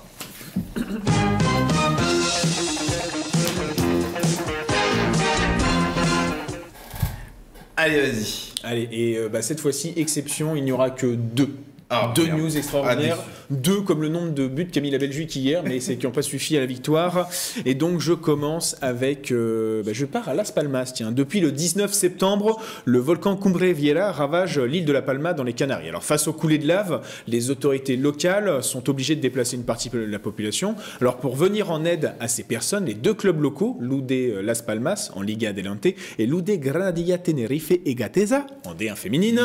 B: Allez, vas-y.
D: Allez, et euh, bah, cette fois-ci, exception, il n'y aura que deux.
B: Ah,
D: deux
B: merde.
D: news extraordinaires.
B: Ah,
D: deux comme le nombre de buts qu'a mis la Belgique hier, mais c'est qui n'ont pas suffi à la victoire. Et donc je commence avec, euh, bah, je pars à Las Palmas. Tiens, depuis le 19 septembre, le volcan Cumbre Vieja ravage l'île de la Palma dans les Canaries. Alors face aux coulées de lave, les autorités locales sont obligées de déplacer une partie de la population. Alors pour venir en aide à ces personnes, les deux clubs locaux, l'UD Las Palmas en Liga Adelante et l'UD Granadilla Tenerife et Gatesa en D1 féminine.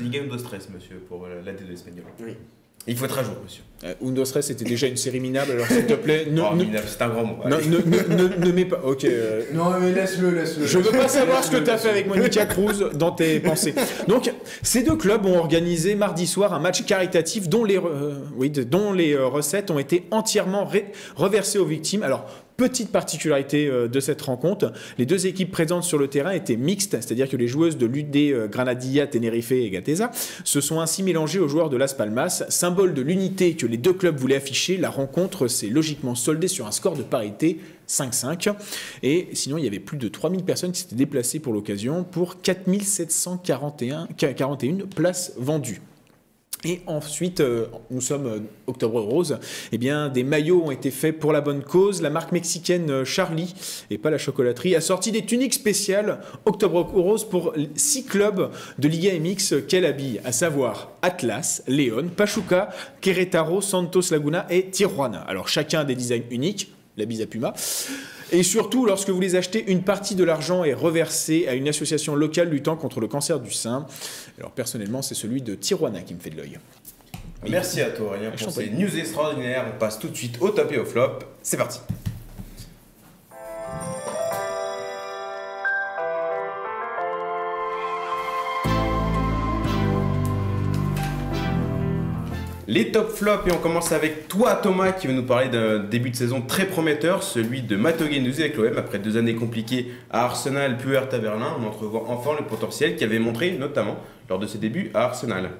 B: Ligue 1 de stress, monsieur, pour euh, la D2 espagnole. Oui. Il faut être à jour, monsieur.
D: Euh, Undo Stress c'était déjà une série minable, alors s'il te plaît, ne,
B: Oh,
D: ne-
B: minable, c'est un grand mot.
D: ne, ne, ne- ne mets pas. Ok. euh,
C: Non, mais laisse-le, laisse-le.
D: Je veux pas savoir ce que tu as fait avec Monica (laughs) Cruz dans tes pensées. Donc, ces deux clubs ont organisé mardi soir un match caritatif dont les, euh, oui, dont les euh, recettes ont été entièrement ré- reversées aux victimes. Alors, petite particularité euh, de cette rencontre, les deux équipes présentes sur le terrain étaient mixtes, c'est-à-dire que les joueuses de l'UD euh, Granadilla, Tenerife et Gatesa se sont ainsi mélangées aux joueurs de Las Palmas, symbole de l'unité que les deux clubs voulaient afficher. La rencontre s'est logiquement soldée sur un score de parité 5-5. Et sinon, il y avait plus de 3000 personnes qui s'étaient déplacées pour l'occasion pour 4741 41 places vendues. Et ensuite, euh, nous sommes euh, octobre rose, eh bien, des maillots ont été faits pour la bonne cause. La marque mexicaine euh, Charlie, et pas la chocolaterie, a sorti des tuniques spéciales octobre rose pour six clubs de Liga MX qu'elle habille, à savoir Atlas, León, Pachuca, Querétaro, Santos Laguna et Tijuana. Alors chacun a des designs uniques, la bise à Puma. Et surtout, lorsque vous les achetez, une partie de l'argent est reversée à une association locale luttant contre le cancer du sein. Alors personnellement, c'est celui de Tijuana qui me fait de l'œil.
B: Merci à toi, Aurélien, pour ces news extraordinaires. On passe tout de suite au top et au flop. C'est parti. Les top flops et on commence avec toi Thomas qui va nous parler d'un début de saison très prometteur, celui de Matteo Guendouzi avec l'OM après deux années compliquées à Arsenal puis à Berlin. On entrevoit enfin le potentiel qu'il avait montré notamment lors de ses débuts à Arsenal.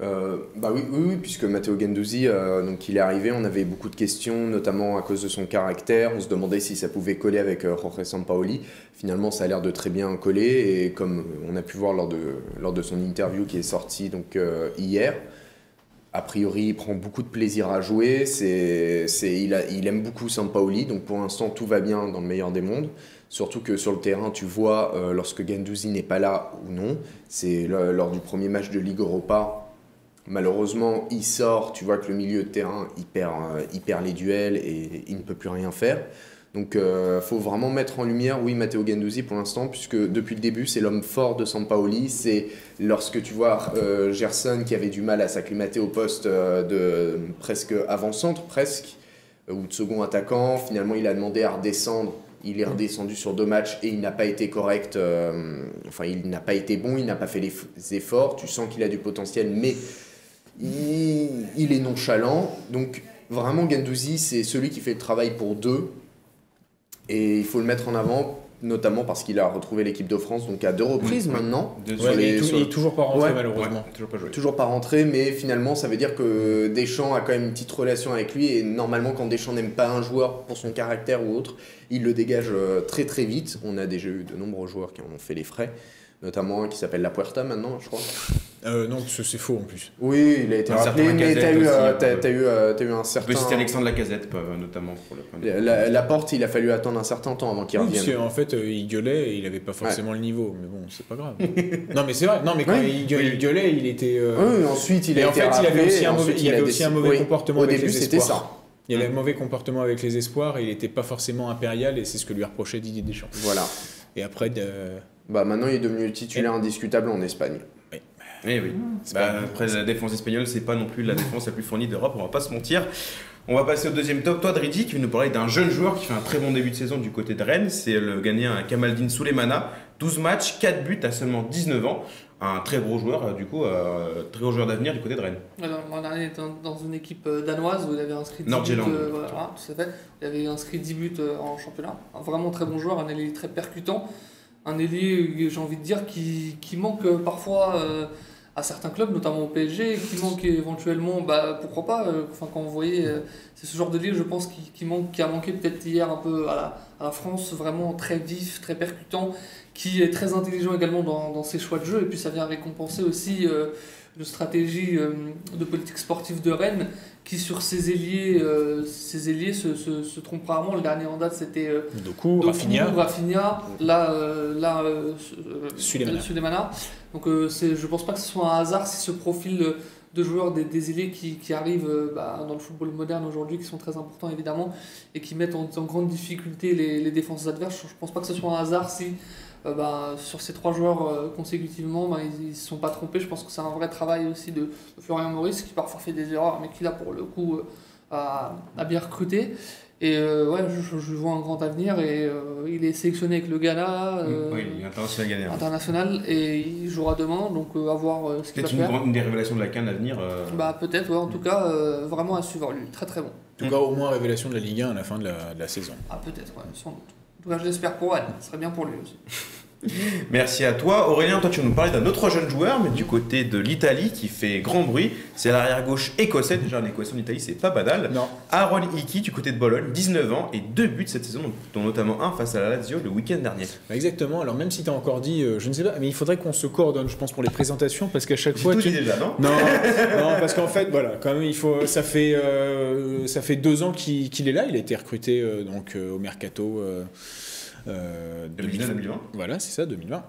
C: Euh, bah oui, puisque Matteo Gendouzi, euh, donc il est arrivé, on avait beaucoup de questions, notamment à cause de son caractère. On se demandait si ça pouvait coller avec euh, Jorge Sampaoli. Finalement, ça a l'air de très bien coller, et comme on a pu voir lors de, lors de son interview qui est sortie donc, euh, hier, a priori, il prend beaucoup de plaisir à jouer. C'est, il, il aime beaucoup Sampaoli, donc pour l'instant, tout va bien dans le meilleur des mondes. Surtout que sur le terrain, tu vois, euh, lorsque Gendouzi n'est pas là ou non, c'est lors du premier match de Ligue Europa, Malheureusement, il sort, tu vois que le milieu de terrain, il perd, euh, il perd les duels et il ne peut plus rien faire. Donc il faut vraiment mettre en lumière, oui, Matteo Gendouzi pour l'instant, puisque depuis le début, c'est l'homme fort de Sampaoli. C'est lorsque tu vois euh, Gerson qui avait du mal à s'acclimater au poste euh, de presque avant-centre, presque, euh, ou de second attaquant. Finalement, il a demandé à redescendre. Il est redescendu sur deux matchs et il n'a pas été correct. euh, enfin, il n'a pas été bon, il n'a pas fait les efforts. Tu sens qu'il a du potentiel, mais il, il est nonchalant. Donc, vraiment, Gendouzi, c'est celui qui fait le travail pour deux. Et il faut le mettre en avant, notamment parce qu'il a retrouvé l'équipe de France donc à deux reprises maintenant.
B: Deux-
C: Sur
D: Ouais,
C: les-
D: il, est tou-
C: sur-
D: il est toujours pas rentré
C: Ouais.
D: malheureusement.
B: Ouais, toujours pas joué.
C: Toujours pas rentré, mais finalement, ça veut dire que Deschamps a quand même une petite relation avec lui. Et normalement, quand Deschamps n'aime pas un joueur pour son caractère ou autre, il le dégage euh, très très vite. On a déjà eu de nombreux joueurs qui en ont fait les frais, notamment un qui s'appelle La Puerta maintenant, je crois.
D: Euh, non, c'est faux en plus.
C: Oui, il a été
B: Un
C: rappelé,
B: certain
C: mais
B: Lacazette
C: t'as eu, euh, eu, euh, eu un certain.
B: citer Alexandre Lacazette euh, notamment pour le.
C: La, la porte, il a fallu attendre un certain temps avant qu'il
D: Oui, parce
C: revienne.
D: qu'en fait, euh, il gueulait et il avait pas forcément le niveau. Mais bon, c'est pas grave. (laughs) non, mais c'est vrai. Non, mais quand
C: Oui.
D: il, gueulait, il gueulait, il était. euh,
C: Oui, ensuite il
D: Et
C: a
D: en
C: été
D: fait, il avait
C: rappelé,
D: aussi un mauvais- il avait aussi un mauvais comportement
C: Au
D: avec
C: début,
D: les
C: c'était
D: espoirs.
C: ça.
D: Il avait un mauvais comportement avec les espoirs et il était pas forcément impérial et c'est ce que lui reprochait Didier Deschamps.
C: Voilà.
D: Et après, de-
C: Bah maintenant, il est devenu titulaire indiscutable en Espagne.
B: Eh oui. Bah, après, la défense espagnole, c'est pas non plus la défense la plus fournie d'Europe, on va pas se mentir. On va passer au deuxième top. Toi, Dridi, qui veut nous parler d'un jeune joueur qui fait un très bon début de saison du côté de Rennes. C'est le Ghanéen Kamaldine Soulemana. 12 matchs, 4 buts à seulement 19 ans. Un très gros joueur, euh, du coup, euh, très gros joueur d'avenir du côté de Rennes.
E: Alors, L'an dernier, il était dans, une équipe euh, danoise où il avait inscrit 10 buts.
B: Nordjylland.
E: euh, voilà, tout à fait. Il avait inscrit 10 buts euh, en championnat. Un vraiment très bon joueur, un ailier très percutant. Un ailier, euh, j'ai envie de dire, qui, qui manque euh, parfois euh, à certains clubs, notamment au PSG, qui manque éventuellement, bah, pourquoi pas, euh, enfin, quand vous voyez, euh, c'est ce genre de lieu, je pense, qui, qui, manque, qui a manqué peut-être hier un peu à la, à la France, vraiment très vif, très percutant, qui est très intelligent également dans, dans ses choix de jeu, et puis ça vient récompenser aussi euh, de stratégie euh, de politique sportive de Rennes qui sur ses ailiers, euh, ses ailiers se, se, se trompent rarement. Le dernier en date c'était euh,
D: Doku,
E: Doku,
D: Rafinha.
E: Rafinha, là, euh, là euh, euh. Donc je pense pas que ce soit un hasard si ce profil de- joueurs des, des ailiers qui, qui arrivent bah, dans le football moderne aujourd'hui, qui sont très importants évidemment, et qui mettent en, en grande difficulté les, les défenses adverses. Je pense pas que ce soit un hasard si bah, sur ces trois joueurs euh, consécutivement, bah, ils ne se sont pas trompés. Je pense que c'est un vrai travail aussi de, de Florian Maurice, qui parfois fait des erreurs, mais qui là pour le coup euh, a, a bien recruté. Et euh, ouais, je, je vois un grand avenir et euh, il est sélectionné avec le Ghana euh,
B: Oui, il est international gagnant.
E: international et il jouera demain, donc euh, à voir euh, ce qu'il va
B: Peut-être une,
E: faire.
B: grande- une des révélations de la Cannes à venir. euh,
E: Bah peut-être, ouais, en tout cas, euh, vraiment à suivre lui, très très bon.
D: En tout cas, au moins révélation de la Ligue 1 à la fin de la, de la saison.
E: Ah peut-être, ouais, sans doute. Je l'espère pour elle, ce serait bien pour lui aussi. (laughs) (laughs)
B: Merci à toi. Aurélien, toi tu vas nous parler d'un autre jeune joueur, mais du côté de l'Italie qui fait grand bruit. C'est l'arrière-gauche écossais. Déjà, un écossais en Italie, c'est pas banal.
D: Non.
B: Aaron Hickey du côté de Bologne, 19 ans et deux buts cette saison, dont notamment un face à la Lazio le week-end dernier.
D: Bah, Exactement. Alors même si tu as encore dit, euh, je ne sais pas, mais il faudrait qu'on se coordonne, je pense, pour les présentations, parce qu'à chaque fois,
B: tout
D: tu...
B: dit déjà, non
D: Non, (laughs) non, parce qu'en fait, voilà, quand même, il faut. Ça fait, euh, ça fait deux ans qu'il est là. Il a été recruté euh, donc au mercato. Euh, euh,
B: 2020.
D: Voilà, c'est ça, 2020.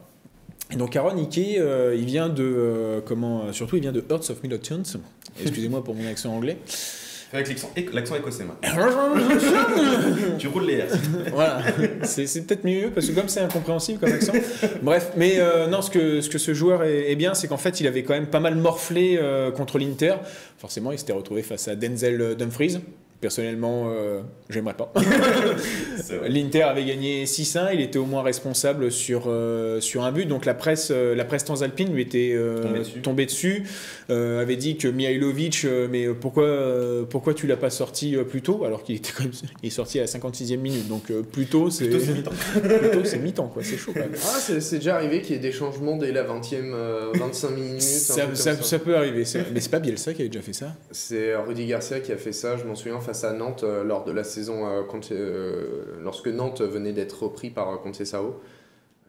D: Et donc Aaron Hickey, euh, il vient de euh, comment Surtout, il vient de Hearts of Midlothian. (laughs) Excusez-moi pour mon accent anglais.
B: Fais avec l'accent éc- l'accent écossais maintenant. (laughs) tu roules les R.
D: voilà, c'est peut-être mieux parce que comme c'est incompréhensible comme accent. Bref, mais euh, non, ce que, ce que ce joueur est, est bien, c'est qu'en fait, il avait quand même pas mal morflé euh, contre l'Inter. Forcément, il s'était retrouvé face à Denzel Dumfries. Personnellement, euh, j'aimerais pas. (laughs) L'Inter avait gagné 6-1, il était au moins responsable sur, euh, sur un but. Donc la presse, euh, la presse transalpine lui était euh,
B: Tombée dessus.
D: tombée dessus, euh, avait dit que Mihailovic, euh, mais pourquoi, euh, pourquoi tu l'as pas sorti euh, plus tôt alors qu'il était quand même, il est sorti à la 56e minute. Donc euh, plus tôt, c'est
B: mi-temps. (laughs)
D: C'est mi-temps, quoi. C'est chaud quand même.
C: Ah, c'est déjà arrivé qu'il y ait des changements dès la 20e, euh, 25 minutes.
D: Ça, ça- ça peut arriver, c'est- mais c'est pas Bielsa qui avait déjà fait ça.
C: C'est Rudy Garcia qui a fait ça, je m'en souviens, face à Nantes euh, lors de la saison, euh, Conte- euh, lorsque Nantes venait d'être repris par euh.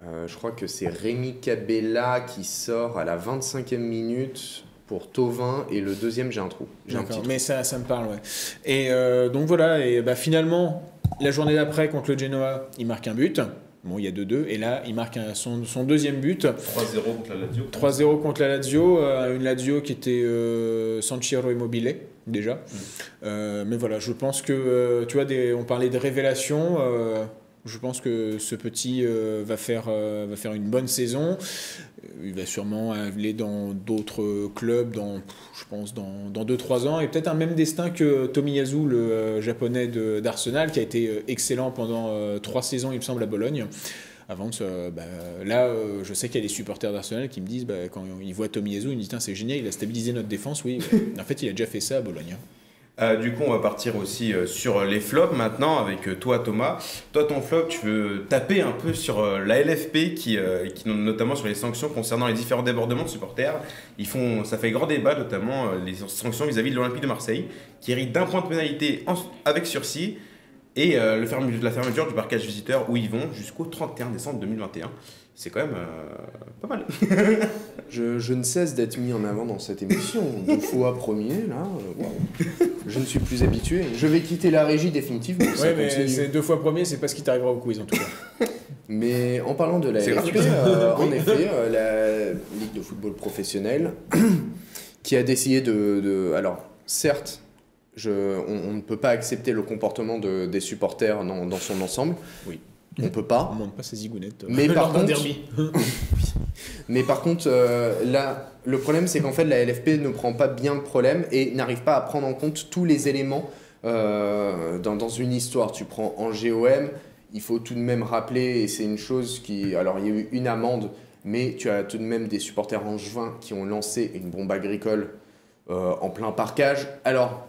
C: Euh, je crois que c'est Rémi Cabella qui sort à la 25e minute pour Tovin et le deuxième, j'ai un trou. J'ai un
D: D'accord,
C: petit trou.
D: mais ça, ça me parle, ouais. Et euh, donc voilà, et bah, finalement, la journée d'après contre le Genoa, il marque un but. Bon, il y a 2-2, et là, il marque un- son, son deuxième but.
B: 3-0 contre la Lazio.
D: 3-0 contre la Lazio, euh, une Lazio qui était euh, sans Ciro Immobile déjà. Euh, mais voilà, je pense que, euh, tu vois, des, on parlait de révélation. euh, je pense que ce petit euh, va, faire, va faire une bonne saison. Il va sûrement aller dans d'autres clubs, dans, je pense, dans, dans 2-3 ans. Et peut-être un même destin que Tomiyasu, le japonais d'Arsenal, qui a été excellent pendant 3 saisons, il me semble, à Bologne. Avant se- bah, là, euh, je sais qu'il y a des supporters d'Arsenal qui me disent, bah, quand ils voient Tomiyasu, ils me disent, c'est génial, il a stabilisé notre défense. Oui, (laughs) en fait, il a déjà fait ça à Bologne. hein.
B: Euh, du coup, on va partir aussi euh, sur les flops maintenant avec toi, Thomas. Toi, ton flop, tu veux taper un peu sur euh, la LFP qui, qui, notamment sur les sanctions concernant les différents débordements de supporters. Ils font, ça fait grand débat, notamment les sanctions vis-à-vis de l'Olympique de Marseille, qui hérite d'un point de pénalité en- avec sursis et euh, le ferme- la fermeture du parcage visiteur où ils vont jusqu'au 31 décembre 2021. C'est quand même euh, pas mal. (laughs)
C: Je, je ne cesse d'être mis en avant dans cette émission. Deux (laughs) fois premier, là. euh. Je ne suis plus habitué. Je vais quitter la régie définitivement.
D: Ouais, mais c'est deux fois premier, c'est pas ce qui t'arrivera au quiz en tout cas. (laughs)
C: Mais en parlant de la LFP, euh, en effet, euh, la Ligue de football professionnel, (clears throat) qui a décidé de... de- alors, certes, je, on, on ne peut pas accepter le comportement de- des supporters dans, dans son ensemble.
D: Oui.
C: On peut pas.
D: On monte pas ses zigounettes.
C: Mais (laughs) par contre-. (laughs) Mais par contre, euh, là, le problème, c'est qu'en fait, la LFP ne prend pas bien le problème et n'arrive pas à prendre en compte tous les éléments euh, dans, dans une histoire. Tu prends en GOM, il faut tout de même rappeler, et c'est une chose qui... Alors, il y a eu une amende, mais tu as tout de même des supporters angevins qui ont lancé une bombe agricole euh, en plein parcage. Alors,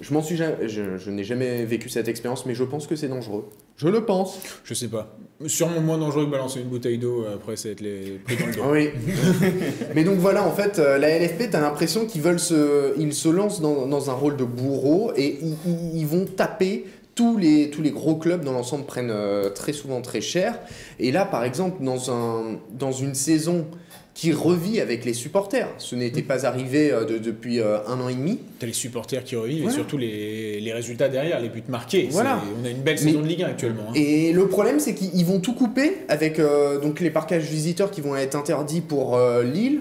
C: je m'en suis jamais- je, je n'ai jamais vécu cette expérience, mais je pense que c'est dangereux. Je le pense.
D: Je sais pas. Sûrement moins dangereux que balancer une bouteille d'eau euh, après, c'est être les pris dans le dos.
C: Oui. (laughs) Mais donc voilà, en fait, euh, la LFP, t'as l'impression qu'ils veulent se, ils se lancent dans, dans un rôle de bourreau et ils, ils- ils vont taper. Tous les, tous les gros clubs dans l'ensemble prennent euh, très souvent très cher. Et là, par exemple, dans, un, dans une saison qui revit avec les supporters. Ce n'était pas arrivé euh, de- depuis euh, un an et demi.
D: T'as les supporters qui revivent
C: Voilà.
D: et surtout les, les résultats derrière, les buts marqués.
C: Voilà.
D: On a une belle
C: Mais-
D: saison de Ligue 1 actuellement. hein.
C: Et le problème, c'est qu'ils ils vont tout couper avec euh, donc les parcages visiteurs qui vont être interdits pour euh, Lille.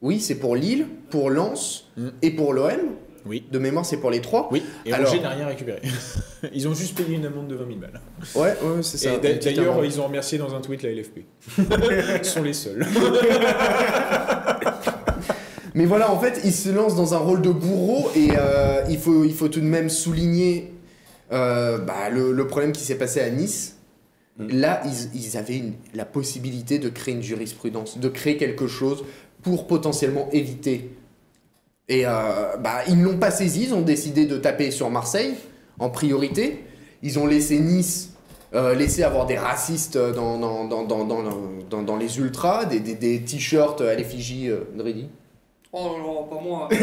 C: Oui, c'est pour Lille, pour Lens
D: Mm.
C: et pour l'OM.
D: Oui.
C: De mémoire, c'est pour les trois.
D: Oui, et
C: Alors-
D: Angers n'a rien récupéré. (laughs) Ils ont juste payé une amende de 20 000 balles.
C: Ouais, ouais, c'est ça.
D: Et d'ailleurs,
C: amende.
D: ils ont remercié dans un tweet la LFP. (laughs) Ils sont les seuls. (laughs)
C: Mais voilà, en fait, ils se lancent dans un rôle de bourreau et euh, il, faut, il faut tout de même souligner euh, bah, le, le problème qui s'est passé à Nice. Là, ils, ils avaient une- la possibilité de créer une jurisprudence, de créer quelque chose pour potentiellement éviter. Et euh, bah, ils ne l'ont pas saisi, ils ont décidé de taper sur Marseille en priorité. Ils ont laissé Nice euh, laisser avoir des racistes dans, dans, dans, dans, dans, dans- dans les ultras, des, des, des t-shirts à l'effigie euh, Dridi.
E: Oh non, pas moi. (laughs)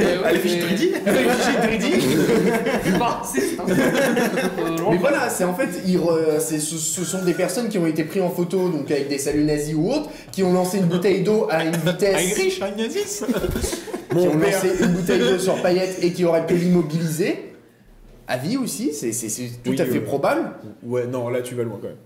E: Euh,
B: À l'effigie Dridi
E: À l'effigie Dridi (laughs) hein. Euh,
C: Mais voilà, c'est en fait, ils re- ce, ce sont des personnes qui ont été prises en photo, donc avec des saluts nazis ou autres, qui ont lancé une bouteille d'eau à une vitesse,
D: Heinrich, un nazis (laughs)
C: qui ont lancé une bouteille d'eau sur Payet et qui auraient pu l'immobiliser. À vie aussi, c'est tout
D: Oui,
C: à fait
D: euh,
C: probable.
D: Ouais, non, là tu vas loin quand même.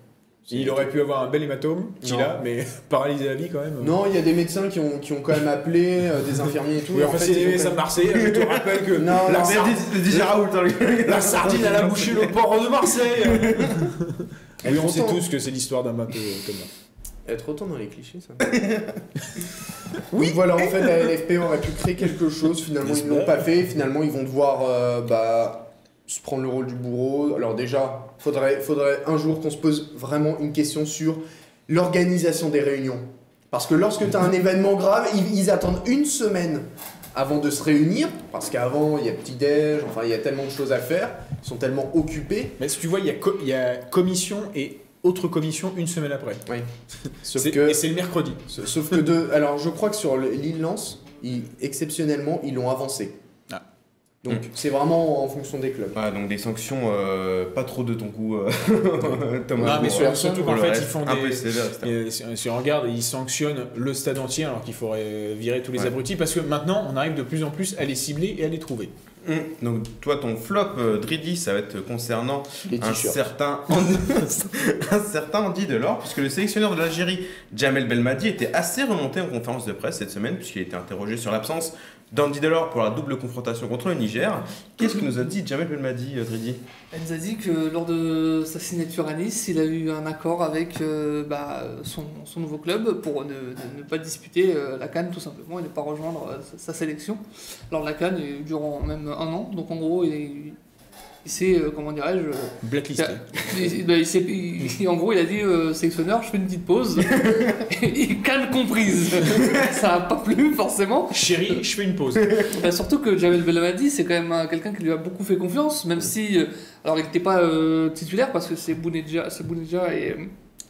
D: Il aurait pu avoir un bel hématome, qu'il
C: Non.
D: a, mais (laughs) paralysé à vie quand même.
C: Non, il y a des médecins qui ont, qui ont quand même appelé, euh, des infirmiers et tout.
D: Oui,
C: et en fait,
D: c'est
C: même-
D: Marseille, je te rappelle que (laughs)
C: Non,
D: la,
C: non,
D: sar-
B: DJ Raoult, hein, lui. (laughs)
D: la sardine, elle a bouché le port de Marseille Oui, on sait tous que c'est l'histoire d'un bateau Thomas.
C: Être autant dans les clichés, ça. (laughs) oui, voilà, en fait, la LFP aurait pu créer quelque chose. Finalement, ils ne l'ont pas fait. Finalement, ils vont devoir euh, bah, se prendre le rôle du bourreau. Alors, déjà, faudrait, faudrait un jour qu'on se pose vraiment une question sur l'organisation des réunions. Parce que lorsque tu as un (laughs) événement grave, ils, ils attendent une semaine avant de se réunir. Parce qu'avant, il y a petit-déj, enfin, il y a tellement de choses à faire. Ils sont tellement occupés.
D: Mais si tu vois, il y, a co- il y a commission et autre commission une semaine après.
C: Oui. (laughs) Sauf
D: C'est-
C: que.
D: Et c'est le mercredi.
C: Sauf que de. Alors, je crois que sur le- l'île Lance, ils- exceptionnellement, ils l'ont avancé.
D: Ah.
C: Donc,
B: Mm.
C: c'est vraiment en fonction des clubs.
B: Ah, donc des sanctions euh, pas trop de ton goût, euh, (laughs) (laughs) Thomas.
D: Non, mais sur- surtout qu'en fait,
B: reste,
D: ils font
B: un
D: des-
B: peu sévère,
D: si, si on regarde, ils sanctionnent le stade entier alors qu'il faudrait virer tous les
B: Ouais.
D: abrutis parce que maintenant on arrive de plus en plus à les cibler et à les trouver.
B: Hum, Donc toi, ton flop, euh, Dridi, ça va être concernant un certain, (laughs) un certain Andy Delors, puisque le sélectionneur de l'Algérie, Jamel Belmadi, était assez remonté en conférence de presse cette semaine, puisqu'il a été interrogé sur l'absence d'Andy Delors pour la double confrontation contre le Niger. Qu'est-ce que nous a dit Jamel Belmadi, euh, Dridi
E: Elle nous a dit que lors de sa signature à Nice, il a eu un accord avec euh, bah, son, son nouveau club pour ne, pas disputer euh, la Cannes tout simplement et ne pas rejoindre euh, sa, sa sélection. Alors la Cannes est durant même un an, donc en gros il, il s'est, euh, comment dirais-je, euh,
D: Blacklisté.
E: il- bah, il s'est- il- en gros il a dit euh, sélectionneur je fais une petite pause, (laughs) et Cannes comprise. (laughs) Ça n'a pas plu forcément.
D: Chérie, je fais une pause.
E: Bah, surtout que Jamel Belmadi, c'est quand même euh, quelqu'un qui lui a beaucoup fait confiance, même si. euh, alors, il n'était pas euh, titulaire parce que c'est Bounedja, c'est Bounedja et,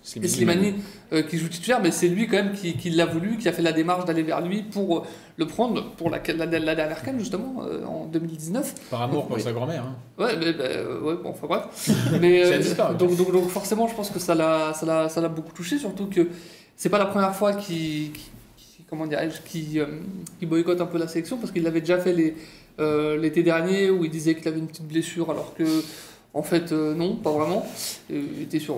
E: Slimani euh, qui jouent titulaire, mais c'est lui quand même qui, qui l'a voulu, qui a fait la démarche d'aller vers lui pour euh, le prendre pour la, la, la dernière canne, justement, euh, en 2019.
D: Par amour pour
C: Oui.
D: sa grand-mère. hein.
E: Ouais, mais, bah, euh, ouais, bon, enfin bref. (laughs) Mais,
D: Ça
E: euh,
D: disparu.
E: donc, donc, donc, forcément, je pense que ça l'a, ça l'a, ça l'a beaucoup touché, surtout que c'est pas la première fois qu'il, comment dirais-je, euh, boycotte un peu la sélection, parce qu'il l'avait déjà fait euh, l'été dernier, où il disait qu'il avait une petite blessure, alors que, en fait, euh, non, pas vraiment. Euh, il était sur.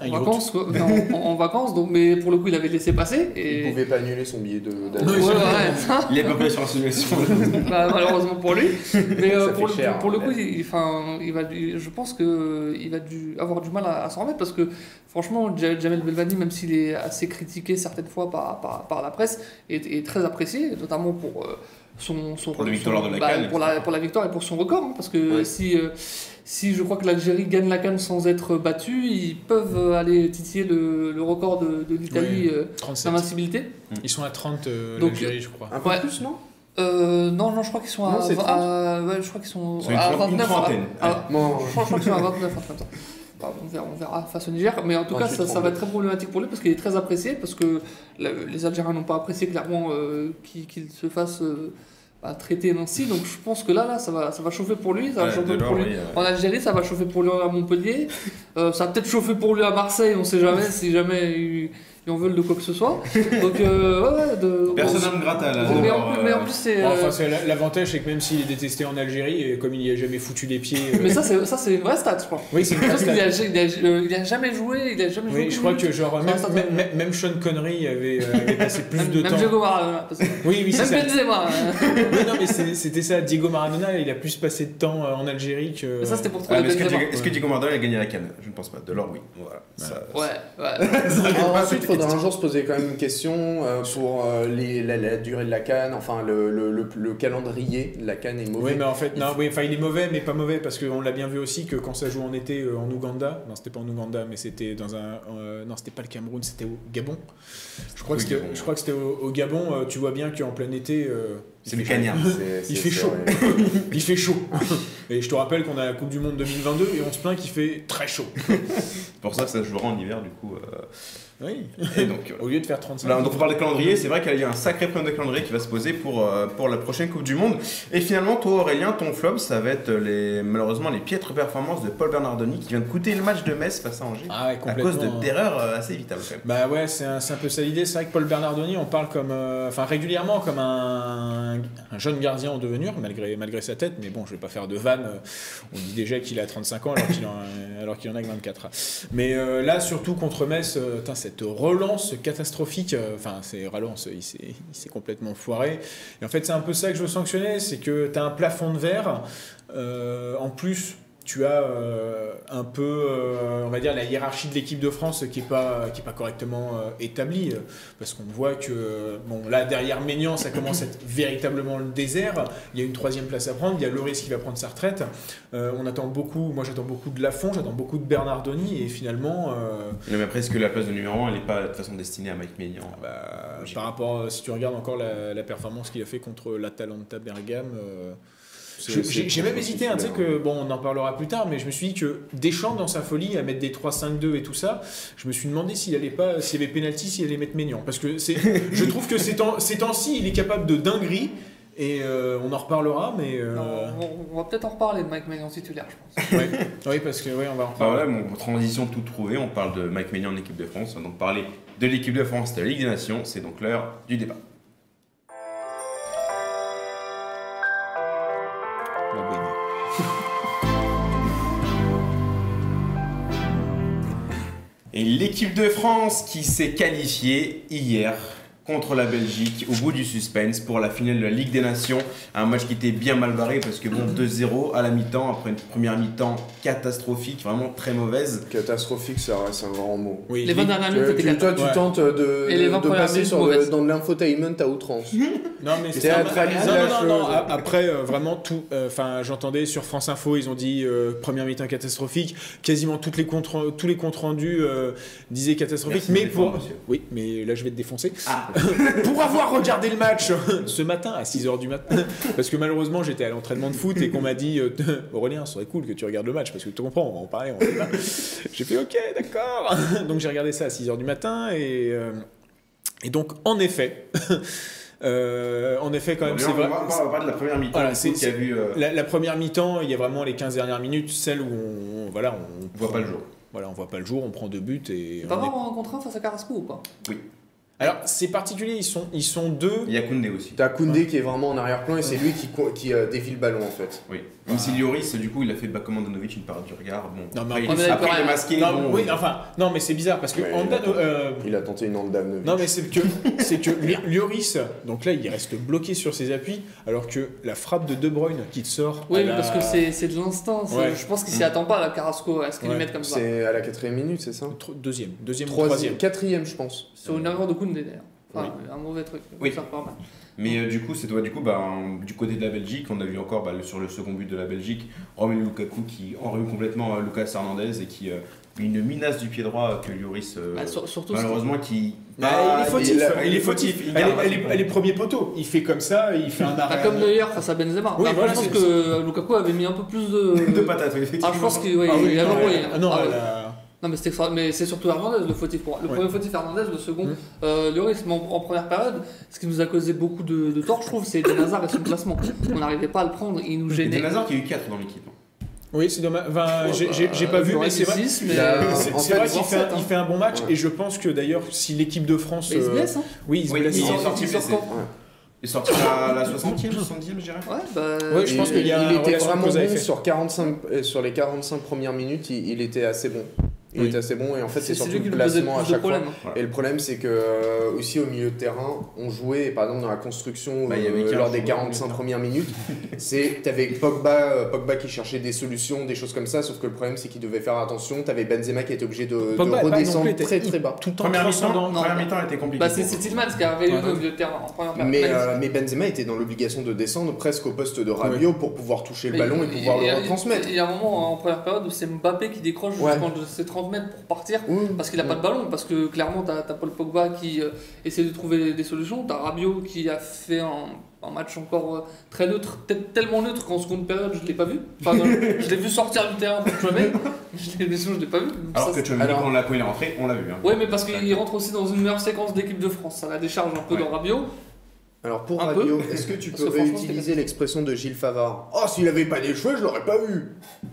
E: En
D: yacht.
E: vacances, quoi. Non, en, en vacances, donc, mais pour le coup, il avait laissé passer.
C: Il
E: Et...
C: pouvait pas annuler son billet de d'avion.
E: ouais, ouais.
B: Il est pas prêt sur la simulation.
E: Bah, malheureusement pour lui. (laughs) Mais euh, pour, le,
C: cher,
E: pour le
C: hein,
E: coup, il, enfin, il va, je pense qu'il va du, avoir du mal à, à s'en remettre parce que franchement, Ja- Jamel Belvani, même s'il est assez critiqué certaines fois par, par, par la presse, est, est très apprécié, notamment pour euh, son, son
B: Pour
E: son-
B: de la
E: bah, pour, la, pour la victoire et pour son record. hein, parce que
B: Ouais.
E: si, euh, si je crois que l'Algérie gagne la Cannes sans être battue, ils peuvent aller titiller le, le record de, de l'Italie
D: Oui.
E: euh,
D: 37.
E: d'invincibilité.
D: Ils sont à 30 euh,
E: Donc,
D: l'Algérie, je crois.
C: Un peu
E: Ouais.
C: plus, non?
E: Euh, non, non, je crois qu'ils sont
C: Non,
E: à,
C: c'est 30.
E: à- ouais, je crois qu'ils sont à
B: trente- une
E: 29.
B: trentaine.
E: à- à-
C: Non.
E: je crois, je crois qu'ils sont à 29, un truc comme ça. Bah, on, verra, on verra face au Niger, mais en tout cas,
C: 28,
E: ça, ça va être très problématique pour lui parce qu'il est très apprécié, parce que les Algériens n'ont pas apprécié clairement euh, qu'il se fasse euh, bah, traiter ainsi. Donc je pense que là, là ça, va, ça va chauffer pour lui. Ça va chauffer pour lui.
B: oui.
E: En Algérie, ça va chauffer pour lui à Montpellier. Euh, ça va peut-être chauffer pour lui à Marseille, on sait jamais si jamais il, lui en veulent de quoi que ce soit. Donc, euh, ouais, de.
B: Persona non grata là.
E: Mais en, plus,
B: euh,
E: mais en plus, c'est.
D: Bon,
E: euh,
D: enfin, c'est la- l'avantage, c'est que même s'il est détesté en Algérie, et comme il y a jamais foutu les pieds. euh,
E: Mais ça, c'est ça, c'est une vraie stat, je crois.
D: oui, c'est une
E: Parce qu'il
D: vraie
E: a,
D: stat.
E: il a- euh, il a jamais joué, il a jamais joué.
D: Oui, je crois que genre même, même, même- même Sean Connery avait, euh, avait passé plus
E: même,
D: de
E: même
D: temps.
E: Diego Maradona.
D: Oui, oui, c'est
E: Même
D: ça.
E: Benzema. (laughs) euh.
D: Oui, non, mais c'était ça. Diego Maradona, il a plus passé de temps euh, en Algérie que.
E: Mais ça, c'était pour trouver
B: est-ce que,
E: Benzema.
B: Diego- est-ce que Diego Maradona a gagné la canne? Je ne pense pas. De l'or, oui. Voilà. Ça-
E: Ouais, ouais.
C: Faudra un
B: question.
C: jour se poser quand même une question euh, pour euh, les- la, la durée de la canne, enfin le, le- le- le calendrier de la canne est mauvais.
D: Oui, mais en fait, non, oui, enfin, il est mauvais, mais pas mauvais, parce qu'on l'a bien vu aussi que quand ça joue en été euh, en Ouganda, non, c'était pas en Ouganda, mais c'était dans un. euh, non, c'était pas le Cameroun, c'était au Gabon. Je crois que
B: Oui,
D: c'était
B: Gabon.
D: je crois que c'était au, au Gabon, euh, tu vois bien qu'en plein été. euh,
B: C'est (laughs)
D: il
B: le cagnard.
D: Il fait chaud.
C: vrai. (laughs)
D: Il fait chaud. Et je te rappelle qu'on a la Coupe du Monde 2022 et on se plaint qu'il fait très chaud.
B: C'est (laughs) pour ça que ça se jouera en hiver, du coup. euh,
D: Oui.
B: Et donc,
D: Au lieu de faire 35.
B: Voilà, donc on parle de calendrier, c'est vrai qu'il y a un sacré problème de calendrier qui va se poser pour, euh, pour la prochaine Coupe du Monde. Et finalement, toi Aurélien, ton flop, ça va être les, malheureusement les piètres performances de Paul Bernardoni qui vient de coûter le match de Metz face à Angers.
D: Ah ouais,
B: à cause de d'erreurs euh, assez évitables quand même.
D: Bah ouais, c'est un, c'est un peu ça l'idée. C'est vrai que Paul Bernardoni, on parle comme, euh, enfin régulièrement comme un, un jeune gardien en devenir, malgré, malgré sa tête. Mais bon, je vais pas faire de vanne. On dit déjà qu'il a 35 ans alors qu'il en, qu'il en a que 24. Mais euh, là, surtout contre Metz, putain, cette relance catastrophique, euh, enfin, c'est relance, il s'est complètement foiré. Et en fait, c'est un peu ça que je veux sanctionner, c'est que tu as un plafond de verre. euh, en plus, tu as euh, un peu, euh, on va dire, la hiérarchie de l'équipe de France qui n'est pas, qui est pas correctement euh, établie. parce qu'on voit que, bon, là, derrière Maignan, ça commence à être véritablement le désert. Il y a une troisième place à prendre. Il y a Loris qui va prendre sa retraite. On attend beaucoup, moi j'attends beaucoup de Lafont, j'attends beaucoup de Bernardoni. Et finalement,
B: Non, mais après, est-ce que la place de numéro 1, elle n'est pas de toute façon destinée à Mike Maignan?
D: Bah,
B: Logique.
D: par rapport, si tu regardes encore la, la performance qu'il a fait contre l'Atalanta Bergame, j'ai même hésité, hein, tu sais que bon, on en parlera plus tard, mais je me suis dit que Deschamps dans sa folie à mettre des 3-5-2 et tout ça, je me suis demandé s'il allait pas, s'il y avait penalty, s'il allait mettre Maignan, parce que c'est, (laughs) je trouve que ces temps- ces temps-ci, il est capable de dinguerie. Et euh, on en reparlera, mais euh,
E: On, on va peut-être en reparler de Mike Maignan titulaire, je pense. (laughs)
D: ouais. oui, parce que oui, on va en
B: Bah
D: reparler.
B: voilà, mon transition tout trouvée, on parle de Mike Maignan en équipe de France. On va donc parler de l'équipe de France de la Ligue des Nations. C'est donc l'heure du débat. Et l'équipe de France qui s'est qualifiée hier contre la Belgique au bout du suspense pour la finale de la Ligue des Nations. Un match qui était bien mal barré parce que bon, 2-0 à la mi-temps, après une première mi-temps catastrophique, vraiment très mauvaise.
C: Catastrophique, ça reste un grand mot.
D: oui,
E: Les 20 dernières minutes étaient
C: tu- toi, tu
D: Ouais.
C: tentes de,
E: Et les
C: de-
E: 20
C: de
E: premières
C: passer
E: minutes
C: sur le- dans de l'infotainment à outrance. (laughs)
D: Non mais c'est
C: Théâtralise
D: non, non, Après, euh, vraiment tout. euh, Enfin, j'entendais sur France Info, ils ont dit euh, première mi-temps catastrophique. Quasiment toutes les comptes, tous les comptes rendus euh, disaient catastrophique.
B: Merci
D: mais
B: défendre,
D: pour, oui, mais là je vais te défoncer.
B: Ah. (laughs)
D: pour avoir regardé le match (laughs) ce matin à 6h du matin, parce que malheureusement j'étais à l'entraînement de foot et qu'on m'a dit euh, (laughs) Aurélien, ce serait cool que tu regardes le match parce que tu comprends, on va en parler. on. J'ai fait ok, d'accord. Donc j'ai regardé ça à 6h du matin et euh, et donc en effet. euh, en effet, quand même, c'est
B: on,
D: vrai.
B: on va parler de la première mi-temps
D: Voilà,
B: euh,
D: La, la première mi-temps, il y a vraiment les 15 dernières minutes, celles où on, voilà, on,
B: on voit pas le jour.
D: Voilà, on voit pas le jour, on prend deux buts et.
E: Pas
D: on est-
E: vraiment contre un face à Carrasco ou pas?
D: Alors c'est particulier, ils sont, ils sont deux.
B: Il y a Koundé aussi.
C: T'as Koundé qui est vraiment en arrière-plan et c'est lui qui, co- qui euh, défie le ballon en fait.
B: Oui. Même si Lloris, du coup, il a fait bas Komandanovic une part du regard. Bon,
D: Non, mais
B: après, il, après, il est masqué.
D: Non,
B: bon,
D: oui, enfin, non, mais c'est bizarre parce que
C: Ouais, il a-
D: euh,
C: Il a tenté une Andanovic.
D: non, mais c'est que (laughs) c'est que Lloris, donc là, il reste bloqué sur ses appuis, alors que la frappe de De Bruyne qui te sort.
E: Oui,
D: la-
E: parce que c'est c'est de l'instinct. c'est-
D: Ouais.
E: Je pense qu'il s'y attend pas, la Carrasco, à ce qu'il
D: Ouais.
E: le mette comme ça.
C: C'est à la quatrième minute, c'est ça?
D: Deuxième, deuxième
C: Troisième,
D: troisième.
C: quatrième, je pense.
E: Sur une erreur de Koundé d'ailleurs. Enfin, un mauvais truc.
B: Oui.
E: Ça, pas mal.
B: Mais euh, du coup, c'est toi, du coup, bah, en- du côté de la Belgique, on a vu encore bah, le- sur le second but de la Belgique, Romelu Lukaku qui enrhume complètement euh, Lucas Hernandez et qui euh, une minace du pied droit que Lloris, euh,
E: Bah, sur- surtout, ce
B: malheureusement, qui.
D: Bah, il est
B: Ah,
D: fautif,
B: il-
D: il est fautif.
B: il
D: Elle est,
B: pas
D: elle est-
B: point.
D: elle est premier poteau. Il fait comme ça, il fait un
E: Bah,
D: arrêt.
E: comme hier face à Benzema.
D: Oui,
E: Après,
D: voilà,
E: je pense que Lukaku avait mis un peu plus de. (laughs)
B: de patates, oui, effectivement.
E: Ah, je pense qu'il ouais,
D: Ah oui,
E: il a
D: non,
E: envoyé.
D: elle- ah non,
E: Ah, ouais. Non, mais, c'était extra- mais c'est surtout Hernandez le fautif pour moi. Le
D: Ouais.
E: premier fautif Hernandez, le second
D: Mhm.
E: euh, Lloris. Mais en, en première période, ce qui nous a causé beaucoup de, de tort, je trouve, c'est Eden Hazard et son placement. On n'arrivait pas à le prendre, il nous gênait.
B: Hazard qui a eu 4 dans l'équipe. hein.
D: Oui, c'est dommage. Enfin, j'ai- j'ai pas vu, mais c'est vrai.
E: Euh,
D: C'est
C: en
D: c'est
C: fait,
D: vrai qu'il fait,
E: hein.
D: fait un bon match
C: Ouais.
D: et je pense que d'ailleurs si l'équipe de France
E: il se
D: euh,
E: blesse, hein.
D: oui il se blesse
B: il est
E: sort-
B: sorti blessé.
E: quand
B: Il est sorti à la 60e, 70e, je dirais.
E: Ouais, bah.
D: Ouais, je pense
C: Il-
D: qu'il y a
C: il était vraiment bon sur, 45, euh, sur les 45 premières minutes, il, il était assez bon. Il
D: Oui.
C: était assez bon et en fait c'est surtout le placement à
E: de
C: chaque fois.
E: problèmes.
B: Voilà.
C: Et le problème c'est que euh, aussi au milieu de terrain, on jouait par exemple dans la construction
B: Bah, il y avait
C: euh, lors des
B: joueur
C: 45
B: au milieu de
C: premières minutes, c'est t'avais Pogba, euh, Pogba qui cherchait des solutions, des choses comme ça, sauf que le problème c'est qu'il devait faire attention. T'avais Benzema qui était obligé de, de
D: Pogba non
C: redescendre
D: plus
C: très très bas.
D: tout le temps
B: Première mi-temps, était compliquée.
E: Bah, c'est Tillmans qui a
D: Ouais.
E: au milieu de terrain en première période.
C: Mais, euh, mais Benzema était dans l'obligation de descendre presque au poste de Rabiot pour pouvoir toucher le ballon et pouvoir le retransmettre.
E: Il y a un moment en première période où c'est Mbappé qui décroche
C: Ouais.
E: jusqu'en de ses 30 mètres pour partir.
C: Oui.
E: Parce qu'il a pas de ballon, parce que clairement t'as as Paul Pogba qui euh, essaie de trouver des solutions, t'as Rabiot qui a fait un, un match encore euh, très neutre, tellement neutre qu'en seconde période je l'ai pas vu. Enfin, non, je l'ai vu sortir du terrain pour Chouameni, je l'ai je l'ai pas vu.
B: Alors
E: ça,
B: que tu as
C: Alors-
B: quand on l'a quand il est rentré, on l'a vu. hein.
E: Ouais, mais parce qu'il rentre aussi dans une meilleure séquence d'équipe de France, ça la décharge un peu
B: Ouais.
E: dans Rabiot.
C: Alors pour
E: Un peu.
C: Rabiot, est-ce que tu peux réutiliser l'expression de Gilles Favard? Oh, s'il avait pas des cheveux, je l'aurais pas vu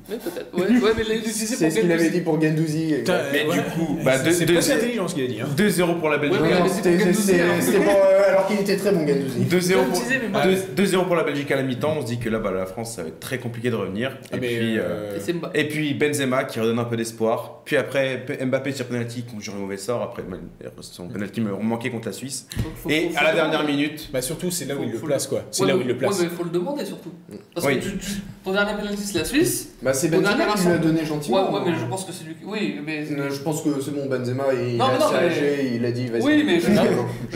E: Mais peut-être. Ouais, ouais, mais il l'utilisait
C: C'est
E: pour
C: ce qu'il avait dit pour Gendouzi.
B: Mais
D: ouais.
B: du coup, bah,
D: C'est- c'est
B: deux-
D: intelligent ce qu'il a dit. hein.
B: 2-0 pour la Belgique.
E: Ouais,
C: c'était
E: pour alors.
C: qu'il était très bon Gendouzi.
B: 2-0
E: Bien
B: pour,
E: utilisé, mais
B: deux-
E: pas-
B: 2-0 pour la Belgique à la mi-temps. On se dit que là, bah, la France, ça va être très compliqué de revenir.
D: Ah,
B: et, puis, euh,
D: euh,
E: Et
B: puis Benzema qui redonne un peu d'espoir. Puis après, Mbappé sur penalty conjure un mauvais sort. Après, d'ailleurs, son penalty me manquait contre la Suisse.
E: Faut- faut-
B: Et
E: faut-
B: à la
E: faut-
B: dernière minute,
D: Bah surtout c'est là où
E: Faut-
D: il le place quoi. C'est
E: Ouais,
D: là où il le place.
E: Ouais, mais il faut le demander surtout. Parce
B: Oui.
E: que tu- tu- ton dernier penalty c'est la Suisse.
C: Bah, c'est Benzema qui lui a
E: rassemble-
C: donné gentiment.
E: ouais, mais je pense que c'est lui qui. Oui, mais.
C: Euh, Je pense que c'est bon, Benzema, il
E: Non,
C: a il a dit vas-y.
E: Oui, mais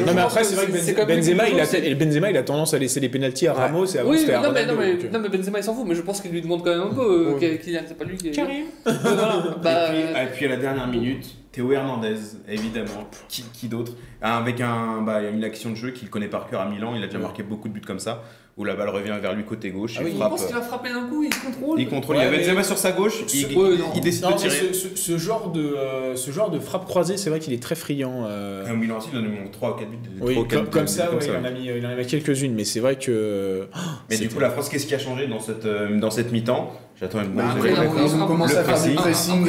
E: Non,
D: mais après c'est vrai que
E: comme
D: Benzema il, a,
E: chose, c'est-
D: et Benzema il a tendance à laisser les pénalties à
C: Ouais.
D: Ramos et
E: Oui,
D: à
E: mais non, mais,
D: Ronaldo,
E: non, mais,
D: donc, euh.
E: non, mais Benzema il s'en fout, mais je pense qu'il lui demande quand même un peu, euh,
C: Oui.
E: C'est pas lui qui.
D: Karim. (laughs)
E: Voilà, bah,
B: et, puis, et puis à la dernière minute, Théo Hernandez, évidemment. Qui, qui d'autre? Avec un, bah, une action de jeu qu'il connaît par cœur à Milan. Il a déjà marqué beaucoup de buts comme ça. Où la balle revient vers lui côté gauche.
D: Ah
B: il
D: oui,
B: frappe.
E: pense qu'il va frapper d'un coup, il contrôle.
B: Il contrôle.
D: Ouais,
B: il y a
D: mais-
B: Benzema sur sa gauche. Il,
E: Ce- ouais, non.
B: il décide
D: Non,
B: de tirer.
D: ce, ce- ce genre de, euh, ce genre de frappe croisée, c'est vrai qu'il est très friand. euh.
B: Un Milan aussi, il en a mis 3 ou 4 buts.
D: Oui,
B: trois ou quatre
D: comme, ça, ouais, il, en a mis, il en a mis quelques-unes, mais c'est vrai que.
B: Mais du coup, la France, qu'est-ce qui a changé dans cette, euh, dans cette mi-temps? J'attends une bonne
C: Après,
E: il a-
C: ils ont- commencé à faire du pressing.
E: Un, pressing